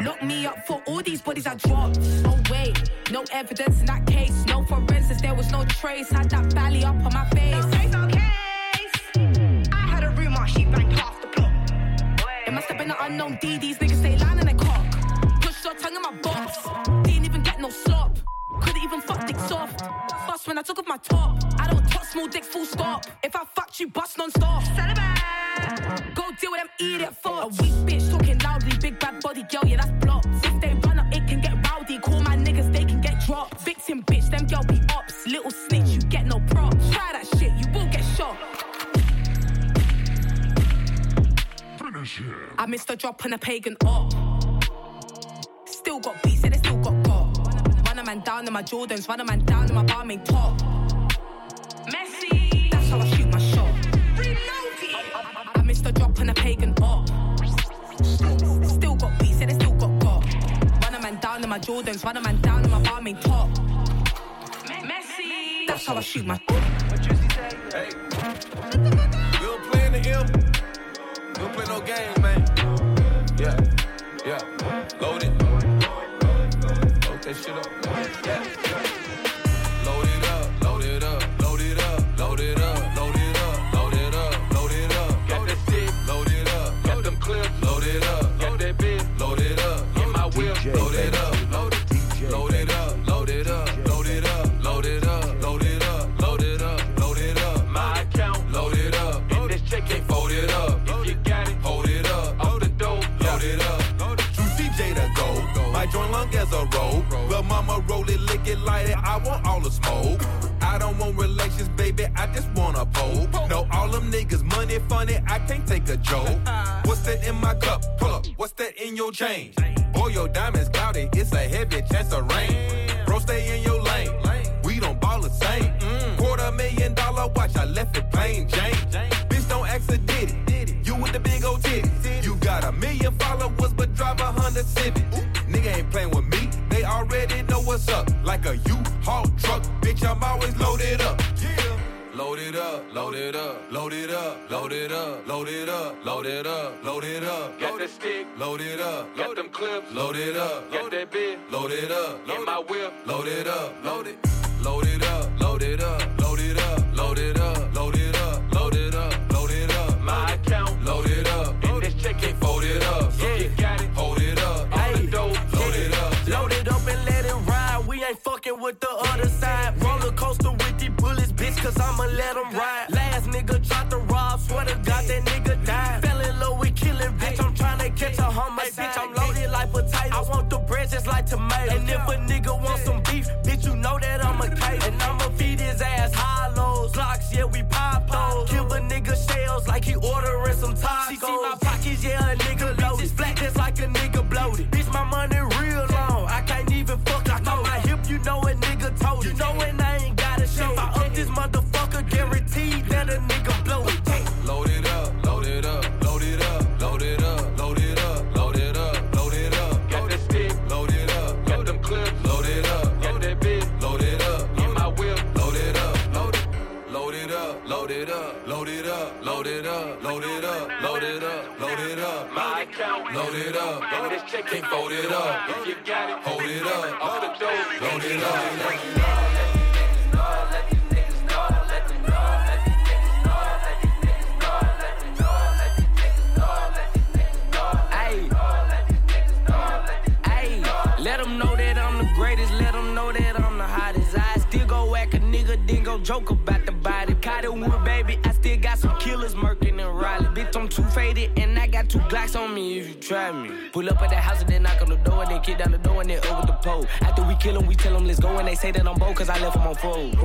lock me up for all these bodies I dropped. Oh wait, no evidence in that case. No forensics, there was no trace. Had that belly up on my face. No case, no case. I had a rumor she banged half the block. It must have been an unknown D. These niggas stay lying in their cock. Push your tongue in my box. Didn't even get no slop. Couldn't even fuck dick soft. When I took off my top. I don't talk small dicks, full stop. If I fucked you, bust non stop. Go deal with them idiot fucks. A weak bitch talking loudly, big bad body girl, yeah, that's blocked. If they run up, it can get rowdy. Call my niggas, they can get dropped. Victim bitch, them girl be ops. Little snitch, you get no props. Try that shit, you will get shot. I missed a drop on a pagan up. Still got beats, man down in my Jordans, run a man down in my Balmain top. Messi, that's how I shoot my shot. Reload it. I, I, I missed a drop on a pagan op. Still got beats and it still got got. Run a man down in my Jordans, run a man down in my Balmain top. Messi, that's how I shoot my. Hey. We don't play in the M. We don't play no games, man. Yeah, yeah. Load that shit up. Yeah. Load it up, load it up, load it up, load it up, load it up, load it up, load it up. Got that stick, load it up, got them clips, load it up, got that bitch, load it up, in my whip, load it up, as a rope. Well, mama roll it, lick it, light it. I want all the smoke. I don't want relations, baby. I just want a pole. No, all them niggas money funny. I can't take a joke. What's that in my cup? Pull up. What's that in your chain? Boy, your diamonds cloudy. It's a heavy chance of rain. Bro, stay in your lane. We don't ball the same. Mm. Quarter million dollar watch. I left it plain Jane. Bitch, don't ask a did it. You with the big old titties. You got a million followers, but drive a Honda Civic. Nigga ain't playing with me. Already know what's up. Like a U-Haul truck, bitch, I'm always loaded up. Yeah. Load it up, load it up, load it up, load it up, load it up, load it up, load it up. Got the stick, load it up, got them clips, load it up, got that bit, load it up, in my whip, load it up, load it, up, load it up, load it up, cause I'ma let them ride. Last nigga tried to rob, swear to God that nigga died. Fell in love with killing, bitch. I'm trying to catch a homicide. Bitch, I'm loaded like potatoes. I want the bread just like tomatoes. And if a nigga want some beef, bitch, you know that I'm a case. And I'ma feed his ass hollows. Glocks, up, load it up, load it up, load it up, load it up, load it up. My account, load it up, and this check ain't fold it up. If you got it, hold it up, off the dope, load it up. Ayy. Ayy. Let them know that I'm the greatest. Let them know that I'm the hottest. I still go whack a nigga, then go joke about the body. Caught it wood, baby. I still got some killers murking and Riley. Bitch, I'm too faded, and I got two Glocks on me if you try me. Pull up at that house and then knock on the door, and then kick down the door and then over the pole. After we kill them, we tell them let's go, and they say that I'm bold, cause I left them on fold.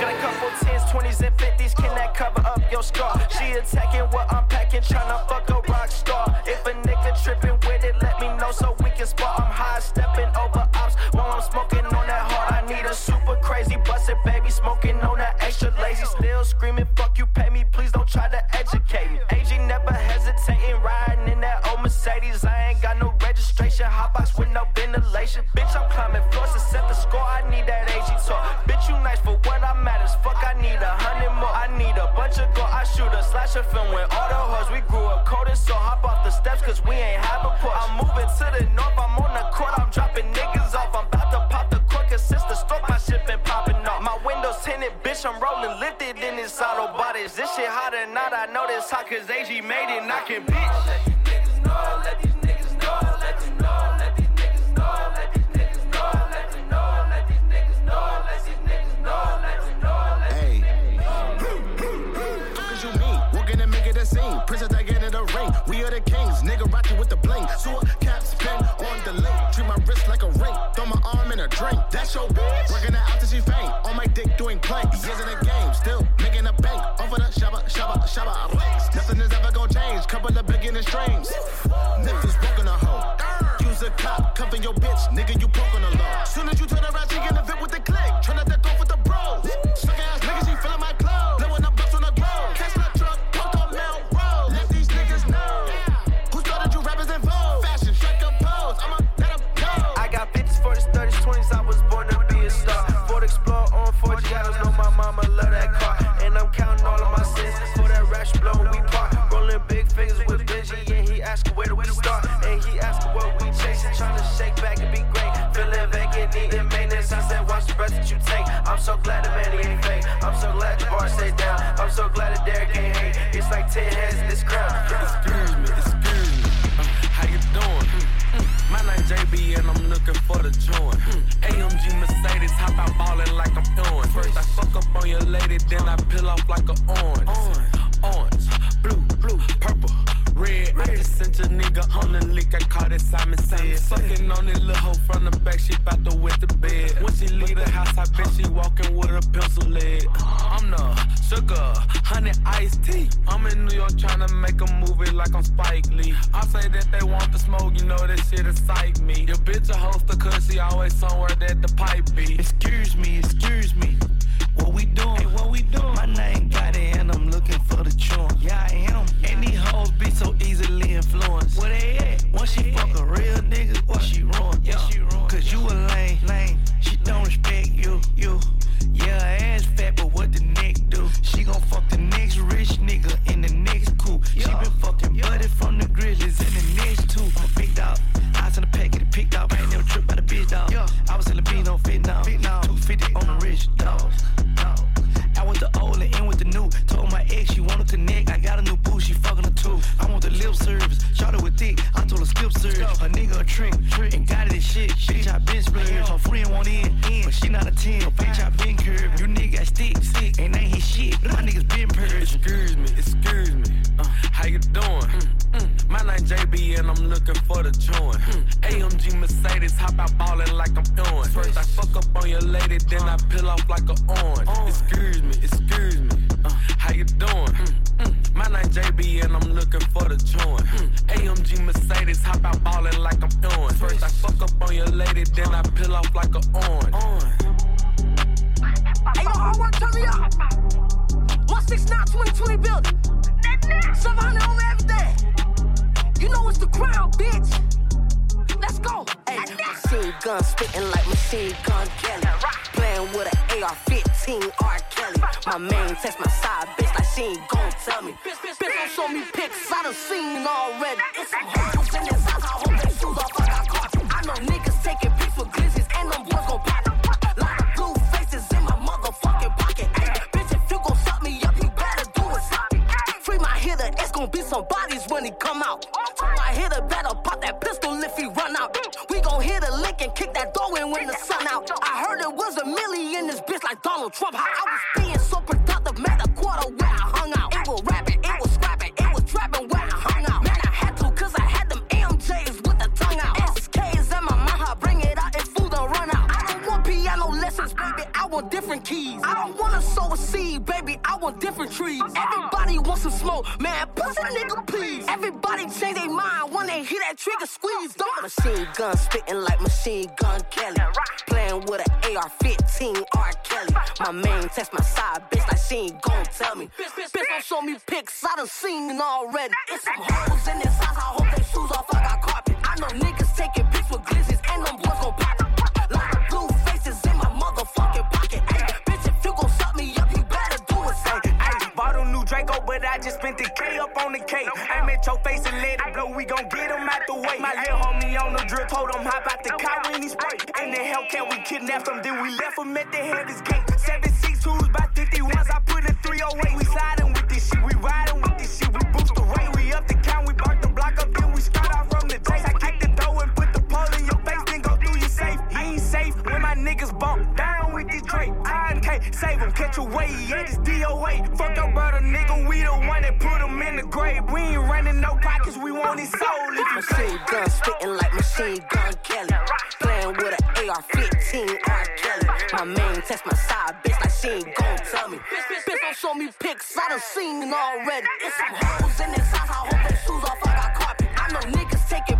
Got a couple 10s, 20s, and 50s. Can that cover up your scar? She attacking what I'm packing, tryna fuck a rock star. If a nigga tripping with it, let me know so we can spar. I'm high stepping over ops while I'm smoking super crazy busted baby, smoking on that extra lazy. Still screaming, fuck you, pay me, please don't try to educate me. AG never hesitating, riding in that old Mercedes. I ain't got no registration, hotbox with no ventilation. Bitch, I'm climbing floors to set the score. I need that AG talk. Bitch, you nice for what I matters. Fuck, I need a hundred more. I need a bunch of gold. I shoot a slasher film with all the hoes. We grew up cold and so hop off the steps cause we ain't have a push. I'm moving to the north. I'm on the court. I'm dropping niggas off. I'm about to pop the cork cause since the my shit been popping off. My windows tinted, bitch. I'm rolling lifted in this auto bodies. This shit hot or not. I know this hot cause AG made it knocking bitch. Hey. Cause you mean, walking and making a scene. Princess I get in the ring. We are the kings, nigga rockin' with the bling. Sewer cap spin on the link. Treat my wrist like a ring. Throw my arm in a drink. That's your bitch. Working it out till she faint. On my dick doing plank. Years in the game, still making a bank. Over the shabba, shabba, shabba. Nothing is ever gonna change. Couple of beginning strings. Niggas broken a hoe. A cop, cover your bitch. Nigga, you broken the law. Soon as you turn around, she get a fit with the click. Tryna deck off with the bros. Suck ass niggas, so glad the man he ain't fake. I'm so glad the bar stay down. I'm so glad that Derek ain't hate. It's like 10 heads in this crown. Excuse me, excuse me. Uh, how you doing? My name JB and I'm looking for the joint. AMG Mercedes, hop out ballin' like I'm doing. First I fuck up on your lady, then I peel off like an orange. Orange, blue, just sent a nigga on the lick, I caught it, Simon said. Fucking on it little hoe from the back, she bout to wet the bed. When she leave the house, I bet she walking with a pencil leg. I'm the sugar, honey, iced tea. I'm in New York trying to make a movie like I'm Spike Lee. I say that they want the smoke, you know that shit excite me. Your bitch a hoster cause she always somewhere that the pipe be. Excuse me, excuse me. What we doing? Hey, what we doing? My name got it and I'm looking for the joint. Yeah, I am. And these hoes be so easily influenced. Where they at? Once she fuck a real nigga, what she ruin? Yeah, she ruin. Cause you a lame, lame. She don't respect you, you. Yeah, her ass fat, but what the neck do? She gon' fuck the next rich nigga in the next coupe. She been fucking buddy from the Grizzlies in the next two. I'm a big dog. I in the pack, get it picked up. Ain't never tripped by the bitch dog. I was in the bean on fit now. 250 on the rich dog. I was the old and in the new. Told my ex she wanna connect. I got a new boo, she fucking a two. I want the lip service. Shot it with thick. I told her skip service. A nigga a trick. And got it and shit. Bitch, I been splurged. Her friend want in, but she not a 10. Bitch, I been curved. You nigga got sticks. And ain't his shit. My niggas been purged. Excuse me, excuse me. Uh, how you doing? Mm, mm. My name JB and I'm looking for the joint. Mm. AMG Mercedes, hop out ballin' like I'm doing. First I fuck up on your lady, then I peel off like an orange. Excuse me, excuse me. Uh, how you doing? Mm, mm. My name JB and I'm looking for the joint. Mm. AMG Mercedes, hop out ballin' like I'm doing. First I fuck up on your lady, then I peel off like an orange. Hey, yo, homework, turn me up. 169 2020 building. 700 over everything. You know it's the crown, bitch. Let's go. Hey, machine gun spitting like machine gun Kelly. With an AR-15 R. Kelly. My main test my side bitch like she ain't gon' tell me. Bitch, bitch, bitch, don't show me pics. I done seen already. It's some hoes in this house. I hope they shoes off. I got caught. I know niggas taking pics for glizzies and them boys gon' pop. Lot of blue faces in my motherfucking pocket. Ay, bitch, if you gon' suck me up, you better do it sloppy. Free my hitter, it's gon' be some bodies when he come out. My hitter better pop that pistol and kick that door in when the sun out. I heard it was a million in this bitch like Donald Trump. How I was being so productive, different keys. I don't wanna sow a seed, baby, I want different trees. Everybody wants some smoke, man, pussy a nigga, please. Everybody change their mind when they hear that trigger squeeze. Don't Machine gun spitting like machine gun Kelly. Playing with an AR-15 R. Kelly. My main test my side bitch like she ain't gon' tell me. Bitch, bitch, bitch, don't show me pics. I done seen already. It's some hoes in this house. I hope they shoes off. I got carpet. I know niggas taking pics with glizzies and them boys gon' pop. Motherfucking pocket. Ay, bitch, if you gon' suck me up, you better do it. Say, Ayy, bought a new Draco, but I just spent the K up on the K. Aim at your face and let it blow. We gon' get him out the way. My little homie on the drill told him hop out the car when he spray. In the Hellcat, we kidnapped him, then we left him at the heavy's gate. 762s by 51s, I put a 308. We sliding with this shit, we riding with this shit. We boost the rate, we up the count, we burnt the block up, then we start off niggas bump down with this Drake. Time K, save him, catch a way, yeah, this DOA. Fuck your brother, nigga, we the one that put him in the grave. We ain't running no pockets, we want his soul. If you Machine gun spitting like machine gun Kelly. Playing with an AR-15 R. Kelly. My main test my side bitch like she ain't gon' tell me. Bitch, bitch, bitch, don't show me pics. I done seen already. It's some hoes in this house. I hope they shoes off. I got carpet. I know niggas taking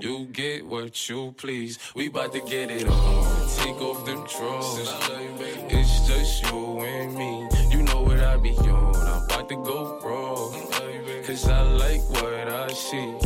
you get what you please. We bout to get it on. Take off them drawers. It's just you and me. You know what I be on. I'm about to go raw. Cause I like what I see.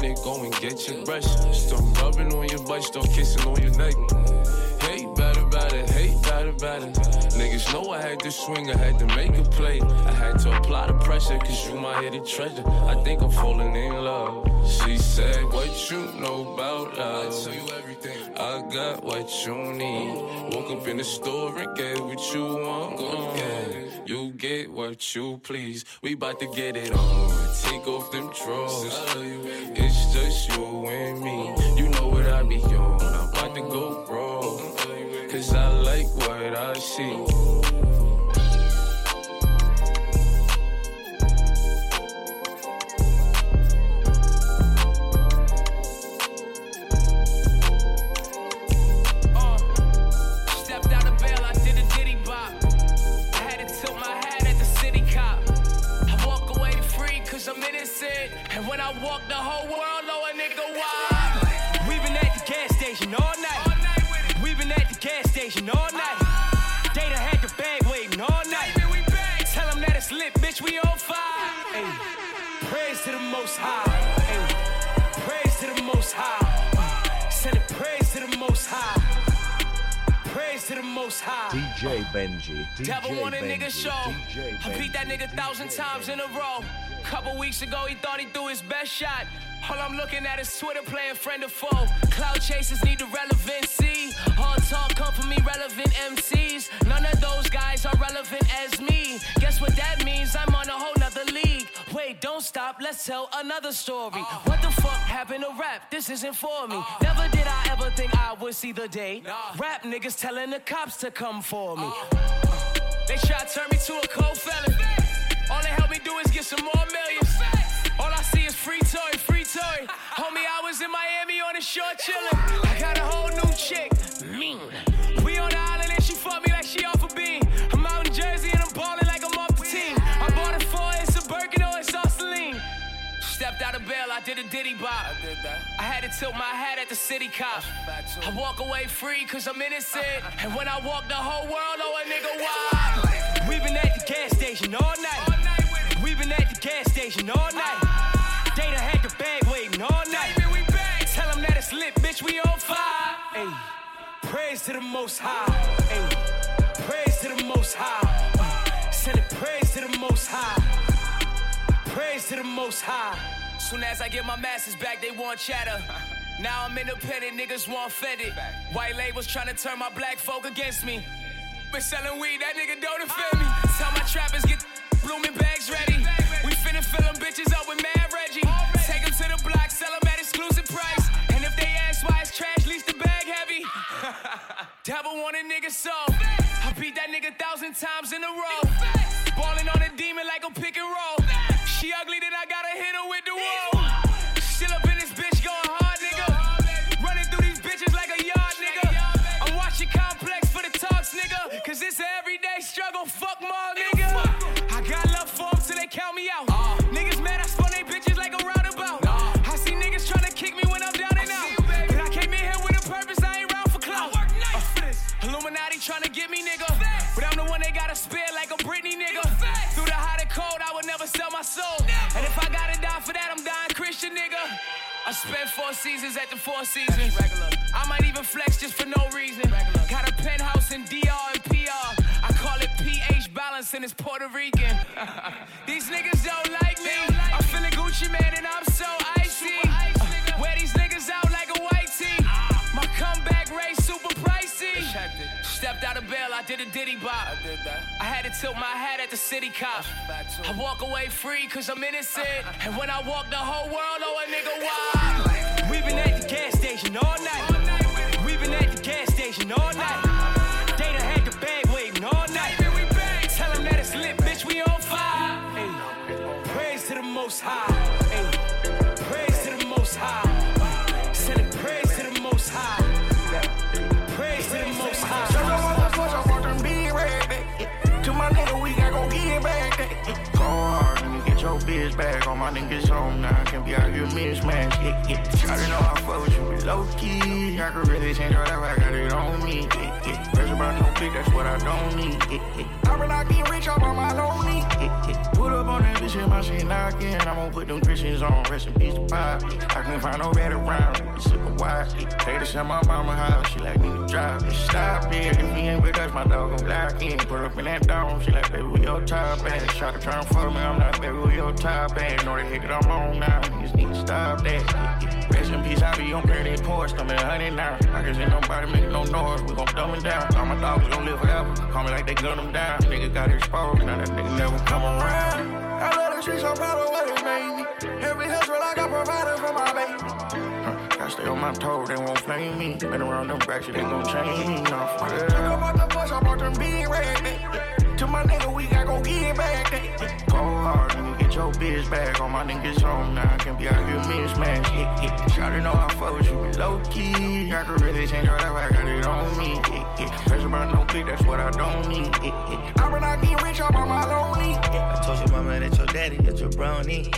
go and get your brush. Start rubbing on your butt, start kissing on your neck. Hate better, better, hate better, better. Niggas know I had to swing, I had to make a play. I had to apply the pressure, cause you my hidden treasure. I think I'm falling in love. She said, What you know about us? I tell you everything. I got what you need. Woke up in the store and get what you want. Uh, you get what you please. We bout to get it on. Take off them drawers. It's just you and me. You know what I be on. I'm about to go raw. Cause I like what I see. When I walk, the whole world know a nigga why. We been at the gas station all night. All night We been at the gas station all night. They done had the bag waiting all night. Tell them that it's lit, bitch, we on fire. Ay, praise to the most high. Ay, praise to the most high. Send it praise to the most high. Praise to the most high. DJ Benji. DJ Devil want a nigga show. DJ I beat that nigga thousand times in a row. Couple weeks ago, he thought he threw his best shot. All I'm looking at is Twitter playing friend or foe. Cloud chasers need the relevancy. All talk come from me, relevant MCs. None of those guys are relevant as me. Guess what that means? I'm on a whole nother league. Wait, don't stop, let's tell another story. Oh. What the fuck happened to rap? This isn't for me. Oh. Never did I ever think I would see the day. Rap niggas telling the cops to come for me. Oh. They try to turn me to a cold felon. All they do is get some more millions. All I see is free toy, free toy. Homie, I was in Miami on the shore chillin'. I got a whole new chick, mean. We on the island and she fuck me like she off a beam. I'm out in Jersey and I'm ballin' like I'm off the team. I bought it for it's a Birkin or it's all Celine. Stepped out of bail, I did a diddy bop. I did that. I had to tilt my hat at the city cop. I walk away free cause I'm innocent. And when I walk, the whole world know a nigga why. We been at the gas station all night. We been at the gas station all night. They done had the bag waiting all night. Tell them that it's lit, bitch, we on fire. Ay, praise to the most high. Ay, praise to the most high. Uh, send it praise to the most high. Praise to the most high. Soon as I get my masters back, they want chatter. Now I'm independent, niggas want fetted. White labels trying to turn my black folk against me. Been selling weed, that nigga don't offend me. Tell my trappers get blooming bags ready. We fill them bitches up with Mad Reggie. Take them to the block, sell them at exclusive price. And if they ask why it's trash, least the bag heavy. Devil want a nigga so. I beat that nigga thousand times in a row. Ballin' on a demon like a pick and roll. She ugly, then I gotta hit her with the wall. Still up in this bitch going hard, nigga. Running through these bitches like a yard, nigga. I'm watching complex for the talks, nigga. Cause it's an everyday struggle, fuck more, nigga they count me out. Uh, niggas mad, I spun they bitches like a roundabout. Nah. I see niggas trying to kick me when I'm down and out. You, but I came in here with a purpose, I ain't round for clout. I work nights nice uh, for this. Uh, Illuminati trying to get me, nigga. Facts. But I'm the one they gotta spare like a Britney, nigga. Through the hot and cold, I would never sell my soul. Never. And if I gotta die for that, I'm dying Christian, nigga. I spent four seasons at the Four Seasons. I might even flex just for no reason. Regular. Got a penthouse in DR and PR. I call it pH balance and it's Puerto Rican. these niggas don't like me. I'm feeling Gucci Mane and I'm so icy. Uh, wear these niggas out like a white tee. My comeback rate super pricey. Stepped out of bail, I did a diddy bop. I did that. I had to tilt my hat at the city cop. I walk away free cause I'm innocent. And when I walk the whole world, oh a nigga wild. We've been at the gas station all night. We've been at the gas station all night. Most high. Praise to the most high. Send it praise to the most high. Praise to the most high. I be. To my nigga, we gotta go get back. Hard, nigga, get your bitch back. All my niggas home now, can't be out here mismatch. Yeah, yeah. Gotta know I fuck with you, but low key. I could really change your life, I got it on me. Yeah, yeah. Pressure about no big, that's what I don't need. Yeah, yeah. I been out getting rich off on my lonely. Yeah, yeah. Up on that bitch and my shit knocking. I'm gonna put them Christians on, rest in peace to pop. I can't find no red around, sick of why. Take this at my mama house, she like me to drive. it. Stop it, if me ain't with us, my dog gon' block in. Put up in that dome, she like, baby, we your top ass. Try to turn for me, I'm not baby, we your top ass. Know the hit that I'm on now, niggas need to stop that. Rest in peace, I be on pretty porch, I'm honey now. I can see nobody make no noise, we gon' dumb it down. All my dogs gon' live forever, call me like they gun them down. Nigga got exposed, now that nigga never come around. I love the streets, I'm proud of what it made me. Every hustle I got provided for my baby. Gotta stay on my toes, they won't flame me. Been around them racks, they gon' change me. No, for real. Talk about the bus, I brought them big red. To my nigga, we gotta go get back. Go hard, get your bitch back. All my niggas home now, can't be out here mismatch. Yeah, yeah. Shawty know I fuck with you, low key. I could really change your life, I got it on me. Yeah, yeah. Pressure about no big, that's what I don't need. Yeah, yeah. I been out getting rich off on my lonely. I told your mama that your daddy, that your brownie.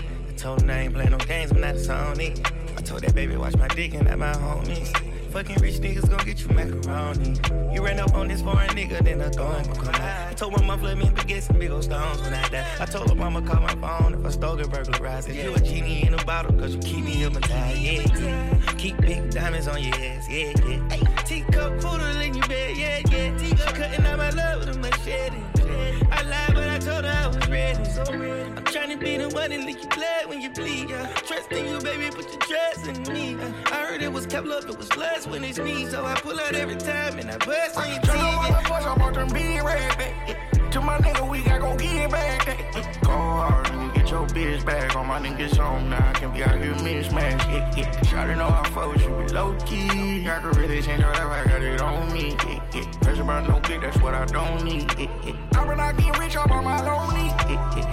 Told him I ain't play no games, I'm not a Sony. I told that baby watch my dick and not my homies. Fucking rich niggas gon' get you macaroni. You ran up on this foreign nigga, then I thought gon' come out. I told my mom let me get some big old stones when I die. I told her mama call my phone if I stole it, burglarize it. You a genie in a bottle, cause you keep me hypnotized, yeah, yeah. Keep big diamonds on your ass, yeah, yeah. Teacup poodle in your bed, yeah, yeah. Teacup cutting out my love with a machete. I lied, but I told her I was ready. So ready. I'm tryna be the one that lick your blood when you bleed. Yeah. Trust in you, baby, put your trust in me. Uh, I heard it was kept up, it was lust when it's me. So I pull out every time and I bust on your Turn teeth. on the bus, I brought them big red. To my nigga, we gotta go get back. Go hard, nigga, get your bitch back. All my niggas home now, can't be out here mismatch. Yeah, yeah. Shawty know I fuck with you, low key. I could really change your life, I got it on me. Yeah, yeah. Pressure about no big, that's what I don't need. Yeah, yeah. I been out getting rich off on my lonely. Yeah, yeah.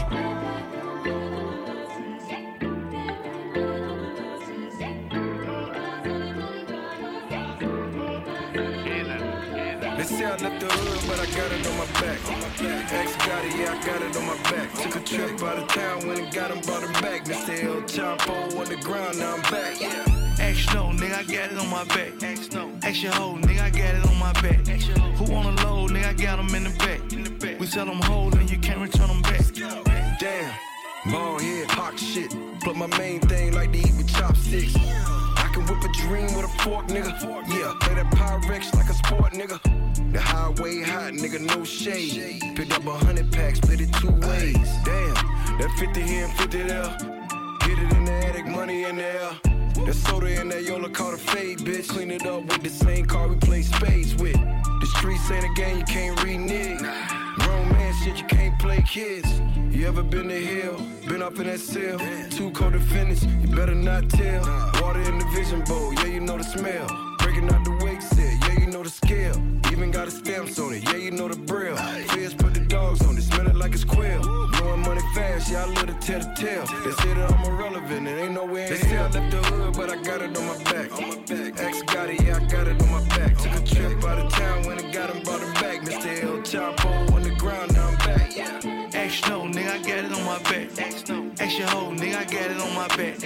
Say I left the hood, but I got it on my back. Ex got it, yeah, I got it on my back. Took a trip out of town, went and got him, brought him back. Mr. El Chapo on the ground, now I'm back. Ask no, nigga, I got it on my back. Your hoe, nigga, I got it on my back. Who the load, nigga, I got them in the back. We sell them whole and you can't return them back. Damn, bald head, hawk shit. But my main thing like to eat with chopsticks. Can whip a dream with a fork, nigga. Yeah, play that Pyrex like a sport, nigga. The highway hot, nigga, no shade. Picked up a hundred packs, split it two ways. Damn, that 50 here and 50 there. Get it in the attic, money in the air. That soda in that Yola called a fade, bitch. Clean it up with the same car we play spades with. The streets ain't a game you can't renege. Shit, you can't play kids. You ever been to hell? Been up in that cell? Two co-defendants, you better not tell. Water in the vision bowl, yeah, you know the smell. Breaking out the wake set, yeah, you know the scale. Even got a stamps on it, yeah, you know the braille. Feds put the dogs on it, smell it like it's quail. Blowing money fast, yeah, I live to tell the tale. They say that I'm irrelevant, it ain't nowhere in They say I left the hood, but I got it on my back. Ex got it, yeah, I got it on my back. Took a trip out of town, when I got him, brought him back. Mr. El Chapo Ask no, nigga, I got it on my back. Ask your hoe, nigga, I got it on my back.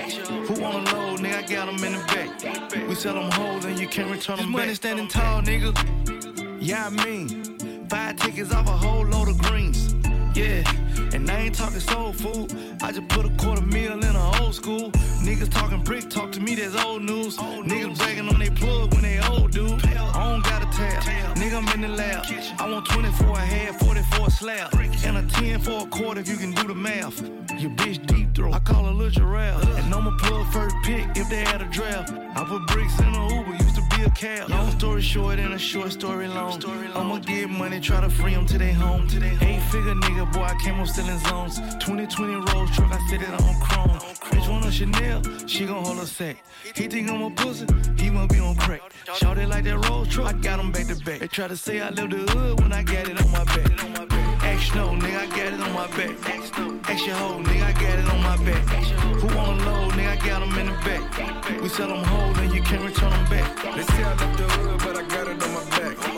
Who on the load, nigga, I got them in the back. We sell them whole and you can't return them back. money standing tall, nigga. Yeah, I mean, five tickets off a whole load of greens. Yeah, and I ain't talking soul food. I just put a quarter meal in a old school. Niggas talking brick talk to me, that's old news. Old Niggas bragging on they plug when they old, dude. I don't got a tab. Nigga, I'm in the lab. I want 24 a head, 44 a slab. And a 10 for a quarter if you can do the math. Your bitch deep throat. I call her Lil Giraffe. And I'ma plug first pick if they had a draft. I put bricks in a Uber, used to be Long story short and a short story long. I'ma get money, try to free them to their home. Eight figure nigga, boy, I came up stealing zones. 2020 Rolls truck, I sit it on chrome. Bitch want a Chanel, she gon' hold a sack. He think I'm a pussy, he must be on crack. Shout it like that Rolls truck, I got him back to back. They try to say I live the hood when I got it on my back. Action no, nigga, I got it on my back. Action hoe, nigga, I got it on my back. Who wanna load, nigga, I got them in the back. We sell them whole and you can't return them back. They say I left the hood, but I got it on my back.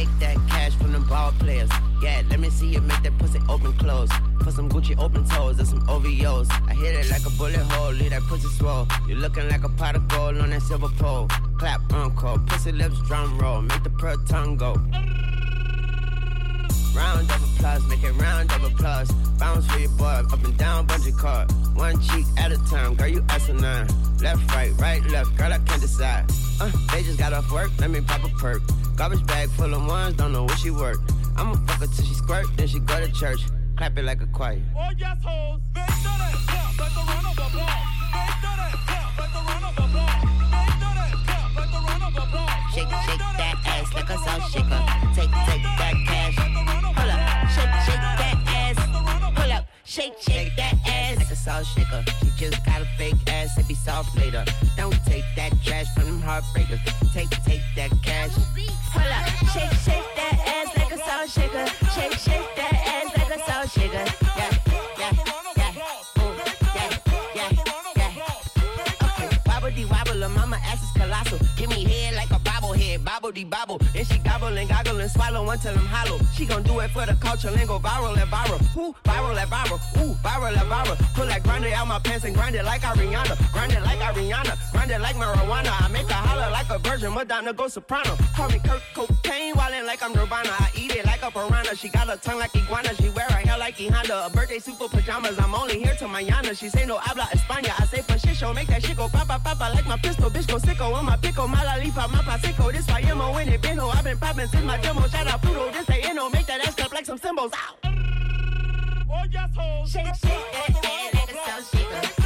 Take that cash from them ball players. Yeah, let me see you make that pussy open close. Put some Gucci open toes and some OVOs. I hit it like a bullet hole, leave that pussy swole. You looking like a pot of gold on that silver pole. Clap encore, pussy lips drum roll, make the pearl tongue go. Round of applause, make it round of applause. Bounce for your boy, up and down, bungee cord. One cheek at a time, girl, you asinine. Left, right, right, left, girl, I can't decide. Uh, they just got off work, let me pop a perk. Garbage bag full of ones, don't know where she work. I'ma fuck her till she squirt, then she go to church. Clap it like a choir. Oh yes, hoes. They salt shaker. She just got a fake ass, it be soft later. Don't take that trash from them heartbreakers. And swallow until I'm hollow. She gon' do it for the culture and go viral and viral. Ooh, viral and viral. Ooh, viral and viral. Pull that grinder out my pants and grind it like Ariana. Grind it like Ariana. Grind it like marijuana. I make her holler like a virgin. Madonna go soprano. Call me Kurt Cocaine, like I'm Nirvana. I eat it like a piranha. She got a tongue like iguana. She wear her hair like E Honda. A birthday super pajamas. I'm only here till mañana. She say no habla España. I say for shit show. Make that shit go papa papa like my pistol. Bitch go sicko on my pickle. Malalipa, my pasico. This why I'm when it been ho. I've been poppin' since my demo. Shout out Pluto. This they inno. Make that ass clap like some cymbals. Out. Oh yes, hoes. Shake, shake that like a salt shaker. Just got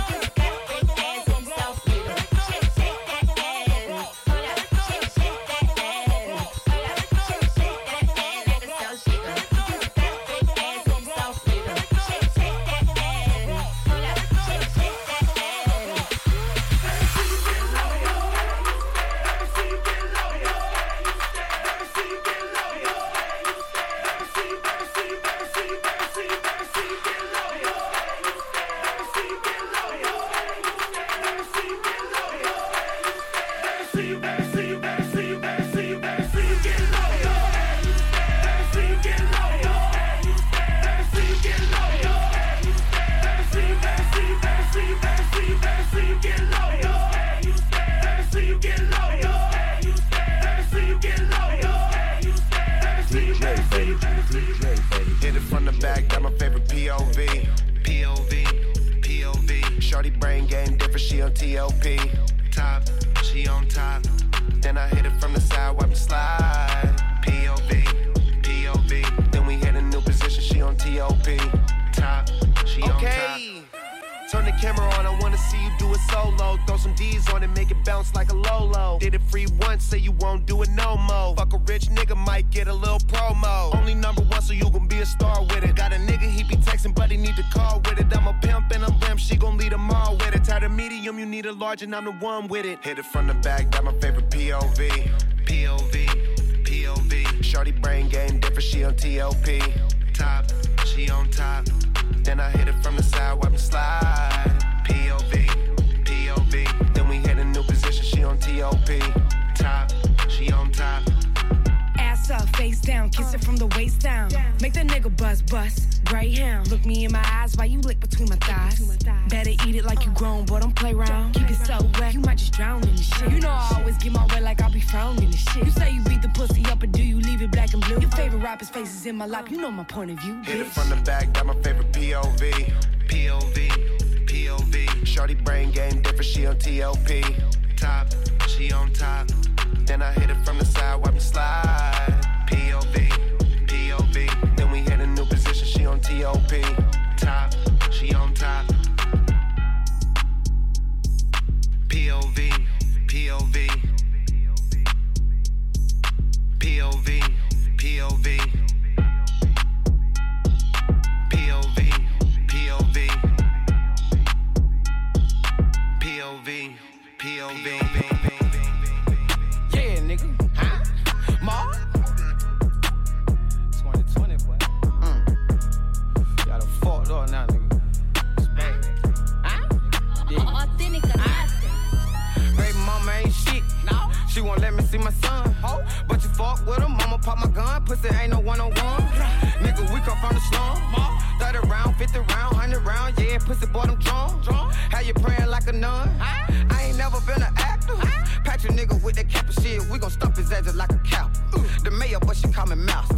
on TOP. Then I hit it from the side, wipe slide. POV, POV. Then we hit a new position, she on TOP. Top, she on top. Ass up, face down, kiss it from the waist down. Make the nigga buzz bust. Greyhound, look me in my eyes while you lick between my thighs. Better eat it like you grown, boy, don't play around. Keep it so wet, you might just drown in the shit. You know I always get my way like I'll be found in the shit. You say you beat the pussy up, or do you leave it black and blue? Your favorite rapper's faces in my lap, you know my point of view. Bitch. Hit it from the back, got my favorite POV. POV, POV. Shorty brain game different, she on TOP. Top, she on top. Then I hit it from the side, wipe me slide. POV, POV. Then we hit a new position, she on TOP. Top, POV. Fuck with him, mama pop my gun. Pussy ain't no one on one. Nigga, we come from the slum. 30 round, 50 round, 100 round. Yeah, pussy boy, them drawn. How you praying like a nun? I ain't never been an actor. Patch a nigga with that cap and shit. We gon' stump his ass like a cow. The mayor, but she call me mouse.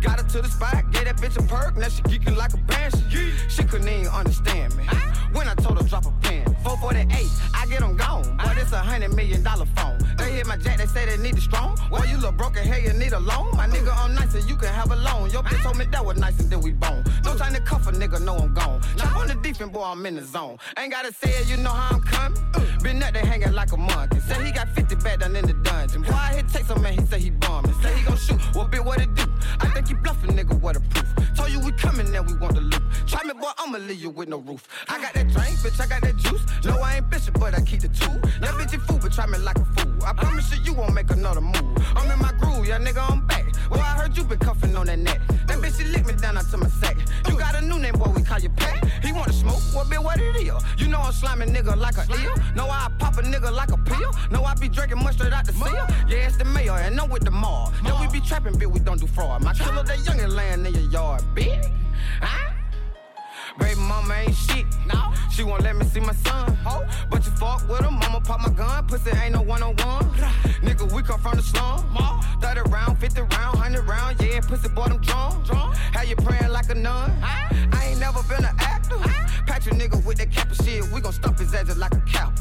Got her to the spot, gave that bitch a perk. Now she geeking like a banshee. She couldn't even understand me. When I told her drop a pen, 448, I get them gone. But it's a hundred million dollar phone. Hit my jack, they say they need it strong. Well, you look broken, hey, you need a loan. My nigga, I'm nice and you can have a loan. Your bitch told me that was nice and then we bone. No mm. time to cuff a nigga, know I'm gone. Chop on the defense, boy, I'm in the zone. Ain't gotta say it, you know how I'm coming. Been up there hanging like a monkey. Say he got 50 back down in the dungeon. Boy, I hit take some man, he say he bombing. Say he gon' shoot, well, bitch, what it do? I think he bluffing, nigga, what a proof. Told you we coming, now we want the loot. Try me, boy, I'ma leave you with no roof. I got that drink, bitch, I got that juice. No, I ain't bishop, but I keep the two. That bitch you fool, but try me like a fool. I promise you, you won't make another move. I'm in my groove, yeah, nigga, I'm back. Well, I heard you been cuffing on that neck. That bitch, she licked me down out to my sack. You got a new name, boy, we call you Pat. He wanna smoke, well, bitch, what it is? You know I'm slamming nigga like a eel. Know I pop a nigga like a pill. Know I be drinking mustard out the seal. Yeah, it's the mayor, and I'm with the mall. Know we be trapping, bitch, we don't do fraud. My killer, that youngin' laying in your yard, bitch. Huh? Baby mama ain't shit. No. She won't let me see my son. Oh. But you fuck with him, mama pop my gun. Pussy ain't no one on one. Nigga, we come from the slum. Ma. 30 round, 50 round, 100 round. Yeah, pussy boy, them drawn. How you praying like a nun? I ain't never been an actor. Patch a nigga with that cap of shit. We gon' stump his ass like a cow.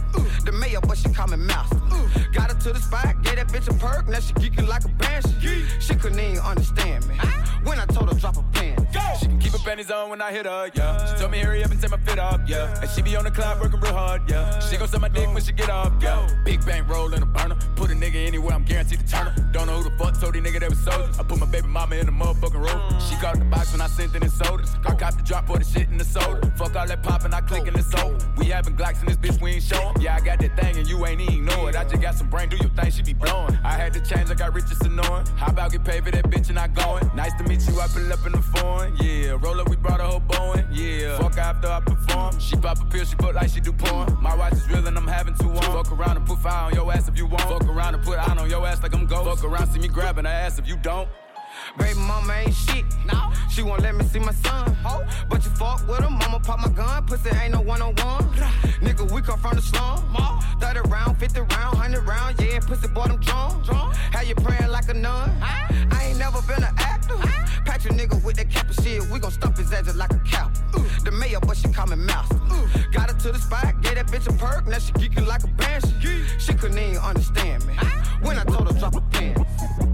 The mayor, but she call me mouse. Ooh. Got her to the spot, gave that bitch a perk. Now she geeking like a banshee. She couldn't even understand me. When I told her drop a pen. Panties on when I hit her, yeah. She told me hurry up and take my fit up, yeah. And she be on the clock working real hard, yeah. She gon' suck my dick when she get up, yeah. Big bang roll in a burner. Put a nigga anywhere, I'm guaranteed to turn her. Don't know who the fuck told these nigga that was soldiers. I put my baby mama in the motherfucking road. She got the box when I sent in the sodas. I copped the drop for the shit in the soda. Fuck all that poppin', I click in the soul. We having Glocks in this bitch, we ain't showin'. Yeah, I got that thing and you ain't even know it. I just got some brain, do your thing, she be blowin'. I had to change, I got rich, it's annoying. How about get paid for that bitch and I goin'? Nice to meet you, I pull up in the foreign. Yeah, roll up, we brought a whole Boeing. Yeah, fuck after I perform. She pop a pill, she put like she do porn. My watch is real and I'm having too on. Fuck around and put fire on your ass if you want. Fuck around and put iron on your ass like I'm ghost. Fuck around, see me grabbing her ass if you don't. Baby mama ain't shit. No. She won't let me see my son. Oh. But you fuck with him, mama pop my gun. Pussy ain't no one on one. Nigga, we come from the slum. 30 round, 50 round, 100 round. Yeah, pussy boy, them drawn. How you praying like a nun? I ain't never been an actor. Patch a nigga with that cap and shit. We gon' stump his ass just like a cow. The mayor, but she call me mouse. Ooh. Got her to the spot, gave that bitch a perk. Now she geeking like a banshee. She couldn't even understand me. When I told her drop a pen.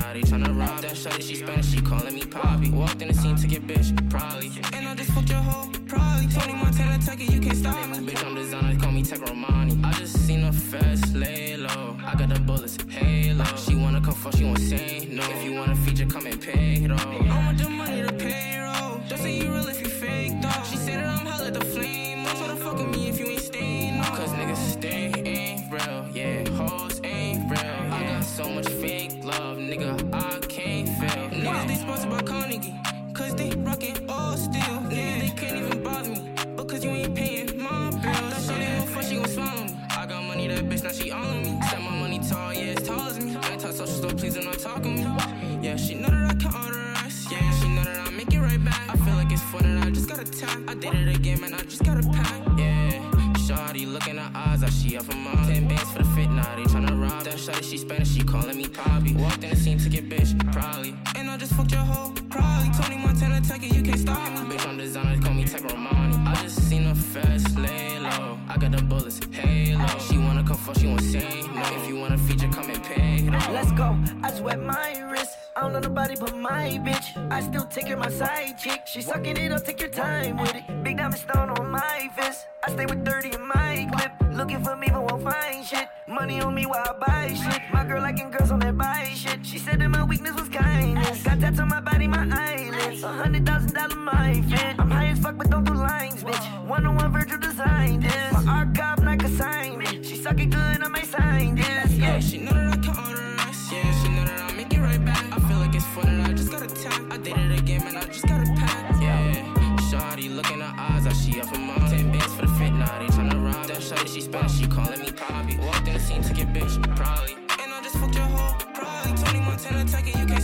Pack. Yeah, Shorty looking at odds, I she up for mom. Ten bands for the fit, now they tryna rob that scene to get bitch, probably. And I just fucked your hoe, probably. Tony Montana, take it, you can't stop me. Bitch, I'm designer, call me Tech Romani. I just seen her fast lay low. I got the bullets, halo. She wanna come fuck, she won't say no. If you want a feature, come and pay it all. I want the money to payroll. Don't say you real if you fake though. She said that I'm hella the flame. Don't try to fuck with me if you ain't staying. No. Cause niggas stay ain't real, yeah. Hoes ain't real. yeah. I got so much fake love, nigga. I can't feel. Niggas they sponsored by Carnegie. Cause they rockin' all steel. Niggas they can't even bother me. Because you ain't paying my bills. That shit ain't fuck, she gon' swallow me. I got money, that bitch, now she all on me. Said my money tall, yeah, it's tall as me. Ain't talk social, so please do not talk on me. Yeah, she know that I can order us. Yeah, she know that I make it right back. I feel like it's fun and I just got a tap. I did it again, man, I just got a pack. Look in her eyes, I she up for mom. Ten bands for the fit, nah, they tryna rob. That shawty, she Spanish, she calling me Poppy. Walked in the scene to get bitch, probably. And I just fucked your hoe, probably. Tony Montana, take it, you can't stop me. Bitch, I'm designer, call me Tech Romani. I just seen her fast lay low. I got the bullets, halo. She wanna come fuck, she won't say no. If you want a feature, come and pay all. Let's go. Nobody but my bitch. I still take care my side chick. She sucking it up, take your time with it. Big diamond stone on my fist. I stay with 30 in my clip. Looking for me, but won't find shit. Money on me while I buy shit. My girl liking girls on that buy shit. She said that my weakness was kindness. Got tats on my body, my eyelids. A hundred thousand dollar my fit. I'm high as fuck, but don't do lines, bitch. One on one Virgil designed this. My archive like assignment. She suck it good, I may sign this. Yeah, she know look in her eyes, I she up for mom. Ten bands for the fit, nah, they tryna rob. That shawty, she Spanish, she calling me Poppy. Walked in the scene to get bitch, probably. And I just fucked your hoe, probably. Tony Montana, take it, you can't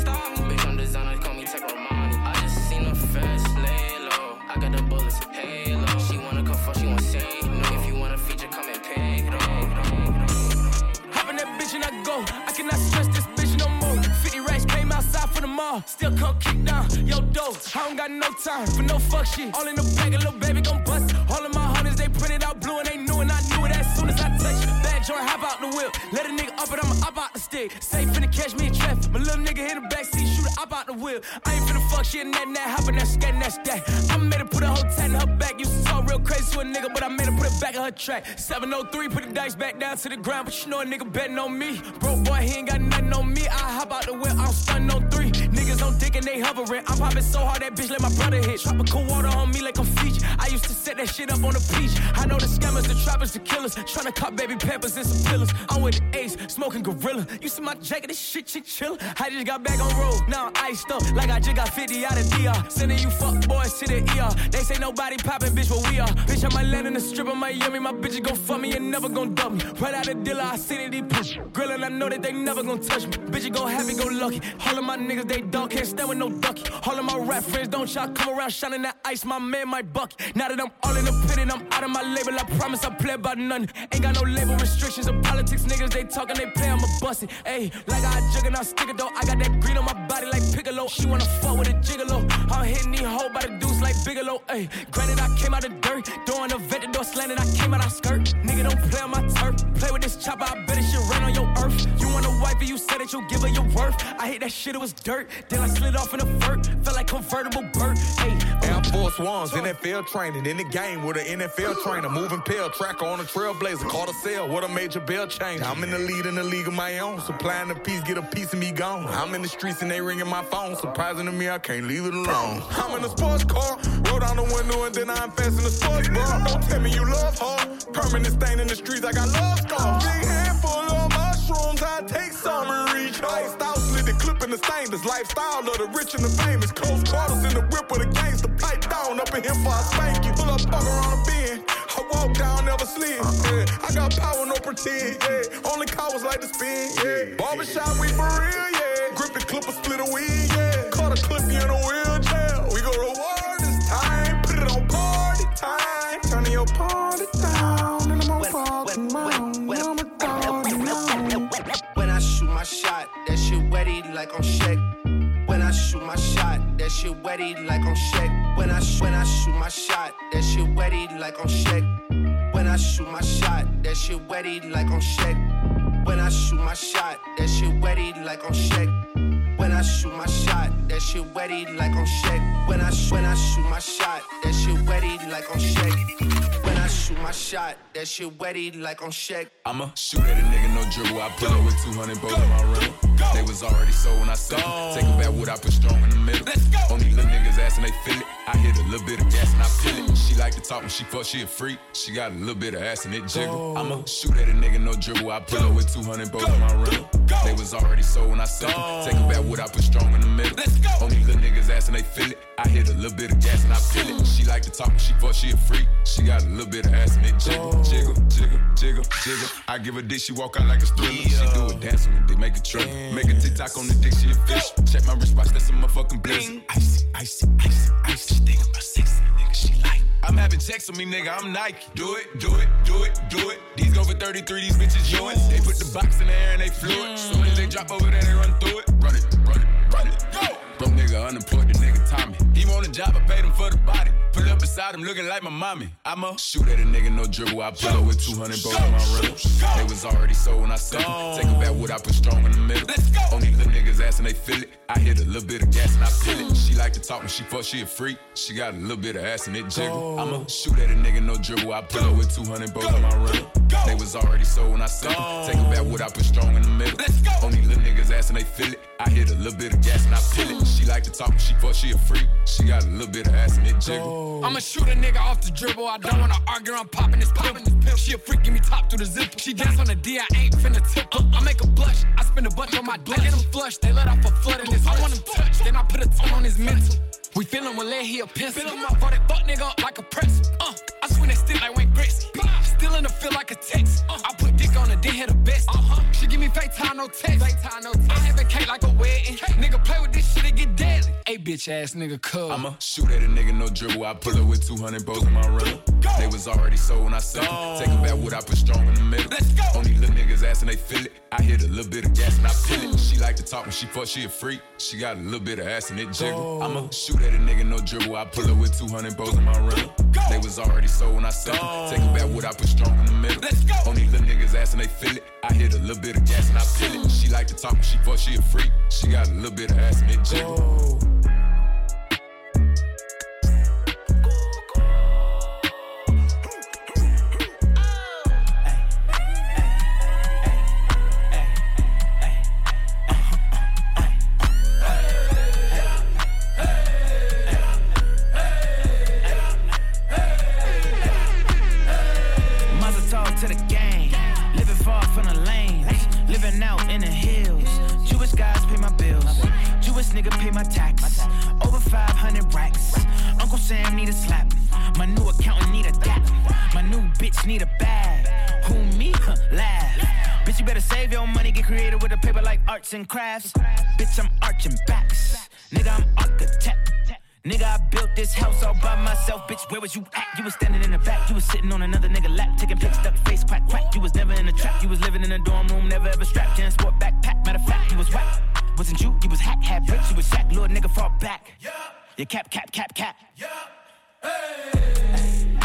for the mall. Still come kick down yo dough. I don't got no time for no fuck shit. All in the bag, a little baby gon' bust. All of my hunters, they printed out blue and they joint, hop out the whip. Let a nigga up it, I'ma up out the stick. Safe finna catch me in traffic. My little nigga hit the backseat, shoot it up out the whip. I ain't finna fuck shit, that, that, hoppin' that, scat, that's that. I made her put a whole tat in her back. Used to talk real crazy to a nigga, but I made her put it back in her track. 703, put the dice back down to the ground, but you know a nigga betting on me. Broke boy, he ain't got nothing on me. I hop out the whip, I'm stunning on three. Niggas on dick and they hovering. I'm popping so hard that bitch let my brother hit. Tropical water on me like I'm. I used to set that shit up on the beach. I know the scammers, the trappers, the killers. Tryna cut baby peppers and some pillars. I'm with the ace, smoking gorilla. You see my jacket, this shit chinchilla. I just got back on road, now I'm iced up. Like I just got 50 out of DR. Sending you fuck boys to the ER. They say nobody popping, bitch, but we are. Bitch, I might land in the strip of Miami. My bitches gon' fuck me and never gon' dump me. Right out the dealer, I see that these push. Grillin', I know that they never gon' touch me. Bitches go happy, go lucky. All of my niggas, they dog can't stand with no ducky. All of my rap friends don't y'all come around shining that ice. My man, my bucky. Now that I'm all in the pit and I'm out of my label, I promise I play about none. Ain't got no label restrictions or politics, niggas. They talking, they play, I'ma bust it. Ayy, like I jug and I stick it though. I got that green on my body like Piccolo. She wanna fuck with a gigolo. I'm hitting these hoe by the deuce like Bigalow. Ayy, granted I came out of dirt, doing the vet, the door slanted. I came out of skirt. Nigga don't play on my turf. Play with this chopper, I bet it shit rain on your earth. You want a wife and you said that you'll give her your worth. I hate that shit, it was dirt. Then I slid off in a vert, felt like convertible bird. Ayy, Air Force Ones, NFL training in the game with an NFL trainer, moving pill tracker on a trailblazer, caught a sale with a major bell change. I'm in the lead in the league of my own, supplying the piece, get a piece of me gone. I'm in the streets and they ringing my phone, surprising to me I can't leave it alone. I'm in a sports car, roll down the window and then I invest in the sports bra. Don't tell me you love her, permanent stain in the streets, I got love scars. Big handful of mushrooms, I take some and reach. Iced out, slit the clip in the stainless lifestyle of the rich and the famous. Close quarters in the whip with the gangster pipe down up in here for I spank you. Pull up, fuck around a bend. I walk down, never slid. Yeah. I got power, no pretend. Yeah. Only cowards like to spin. Yeah. Barbershop, we for real. Yeah. Grip the clipper, split a weed. Yeah. Caught a clip, in a wheelchair. We go to war this time. Put it on party time. Turn your party down. And I'm on party mode. I'm. When I shoot my shot, that shit wetty like on Shaq. When I shoot my shot, that shit wetty like on Shaq. When I sh- when I shoot my shot, that shit wetty like on Shaq. When I shoot my shot, that shit wetty like on Shaq. When I shoot my shot, that shit wetty like on Shaq. When I shoot my shot, that shit wetty like on Shaq. When I sh- when I shoot my shot, that shit wetty like on Shaq. When I shoot my shot, that shit wetty like on Shaq. I'ma shoot at a nigga, no dribble. I pull up with 200 bows in my rim. They was already sold when I it. Take it back, what I put strong in the middle. On these little niggas ass and they feel it. I hit a little bit of gas and I feel it. She like to talk when she fuck, she a freak. She got a little bit of ass and it jiggle. I'ma shoot at a nigga, no dribble. I pull up with 200 bows in my rim. They was already sold when I said it. Take it back, what I put strong in the middle. On these little niggas ass and they feel it. I hit a little bit of gas and I feel it. She like to talk when she fuck, she a freak. She got a little bit of ass and it jiggle, jiggle, jiggle, jiggle, jiggle. I give a dick, she walk out like a thriller. She do a dance with dick, make a trip. Make a TikTok on the dick, she a fish. Check my wrist watch, that's a motherfucking blizzard. Icy, icy, icy, icy. She think I'm sexy nigga, she like. I'm having checks on me, nigga, I'm Nike. Do it, do it, do it, do it. These go for 33, these bitches yours. They put the box in the air and they flew it. Soon as they drop over there, they run through it. Run it, run it, run it, go! Broke nigga unemployed, the nigga Tommy. He want a job, I paid him for the body. Pull up beside him looking like my mommy. I'ma shoot at a nigga, no dribble. I pull up with 200 bows in my rim. They was already sold when I said it. Take it back, what I put strong in the middle. On these little niggas ass and they feel it. I hit a little bit of gas and I feel it. She like to talk when she fuck, she a freak. She got a little bit of ass and it jiggle. I'ma shoot at a nigga, no dribble. I pull up with 200 bows in my rim. They was already sold when I said it. Take it back, what I put strong in the middle. On these little niggas ass and they feel it. I hit a little bit of gas and I feel it. She like to talk when she fuck, she a freak. She got a little bit of ass and it jiggle. I'ma shoot a nigga off the dribble. I don't wanna argue, I'm popping this popping this pill. She a freak, give me top through the zip. She dance on the D, I ain't finna tip. her. I make a blush, I spend a bunch on my dick. I get him flush, they let off a flood in this. I want him touched, then I put a ton on his mental. We feelin' with lead, he a pencil. Fill him up, brought that fuck nigga up like a press. Uh, I swing that stick like Wayne Gretzky. Still in the feel like a text. Uh, I put dick on the then hit the best. Uh-huh. She give me fake time, no text. Fake time, no text. I have a cake like a wedding. Nigga play with this shit, it get deadly. Hey, bitch ass nigga, cuz. I'ma shoot at a nigga, no dribble. I pull up with 200 bows in my rim. They was already sold when I said it. Take it back, what I put strong in the middle. On these little niggas ass and they feel it. I hit a little bit of gas and I feel it. She like to talk when she fuck, she a freak. She got a little bit of ass and it jiggle. I'ma shoot at a nigga, no dribble. I pull up with 200 bows in my rim. They was already sold when I said it. Take it back, what I put strong in the middle. On these little niggas ass and they feel it. I hit a little bit of gas and I feel it. She like to talk when she fuck, she a freak. She got a little bit of ass and it jiggle. Mazel arts and crafts. Bitch, I'm arching backs. Nigga, I'm architect. Nigga, I built this house all by myself. Bitch, where was you at? You was standing in the back. You was sitting on another nigga lap. Taking pics, duck face, quack, quack. You was never in a trap. You was living in a dorm room, never ever strapped. JanSport backpack. Matter of fact, you was whack. Wasn't you? You was hack, had bricks. You was shack. Little nigga fall back. Yeah. Cap, cap, cap, cap. Yeah. My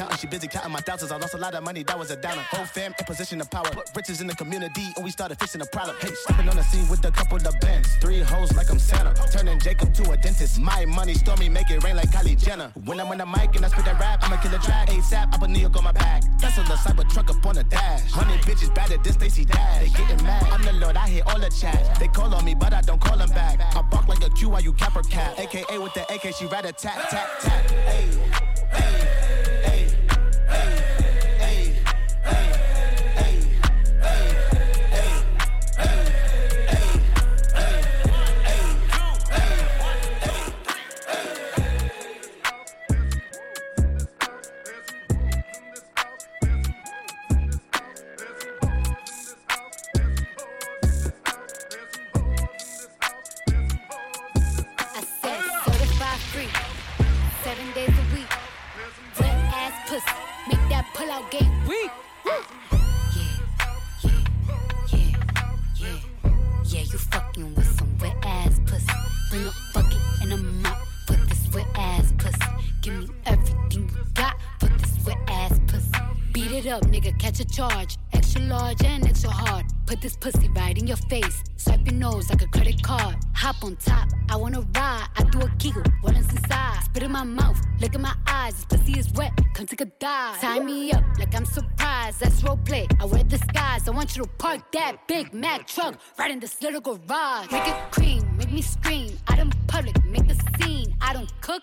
is my newest accountant. She busy counting my thousands. I lost a lot of money. That was a downer. Whole fam in position of power. Put riches in the community, and we started fixing the problem. Hey, stepping on the scene with a couple of bands. Three hoes like I'm Santa. Turning Jacob to a dentist. My money stormy, make it rain like Kylie Jenner. When I'm on the mic and I spit that rap, I'ma kill the track. ASAP, I put New York on my back. Tesla the cyber truck up on the dash. Hundred bitches bad at this Stacy Dash. They getting mad. I'm the Lord, I hear all the chat. They call on me, but I don't call them back. I bark like a Q while you cap or cap. AKA with the AK, she rat a tat, tat, tat. Hey. I up, nigga, catch a charge. Extra large and extra hard. Put this pussy right in your face. Swipe your nose like a credit card. Hop on top, I wanna ride. I do a giggle, is inside? Spit in my mouth, look in my eyes. This pussy is wet, come take a dive. Tie me up like I'm surprised. That's role play. I wear disguise. I want you to park that Big Mack truck right in this little garage. Make it cream, make me scream. Out in public, make a scene. I don't cook.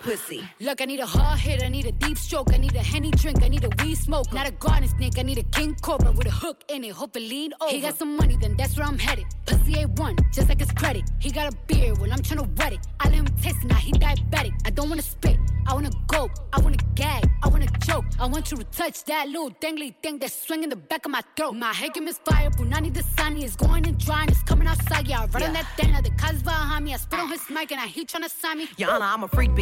pussy. Look, I need a hard hit, I need a deep stroke, I need a henny drink, I need a weed smoke, not a garden snake, I need a king cobra with a hook in it, hope it lean over. He got some money, then that's where I'm headed. Pussy A1, just like his credit. He got a beard, well I'm tryna wet it. I let him taste it, now he diabetic. I don't wanna spit, I wanna go, I wanna gag, I wanna choke. I want you to touch that little dangly thing that's swinging the back of my throat. My head is fire, Punani the sunny is going and drying, it's coming outside, yeah. I run on that thing, now the cuz behind me, I spit on his mic and I he tryna sign me. Honor, I'm a freak bitch,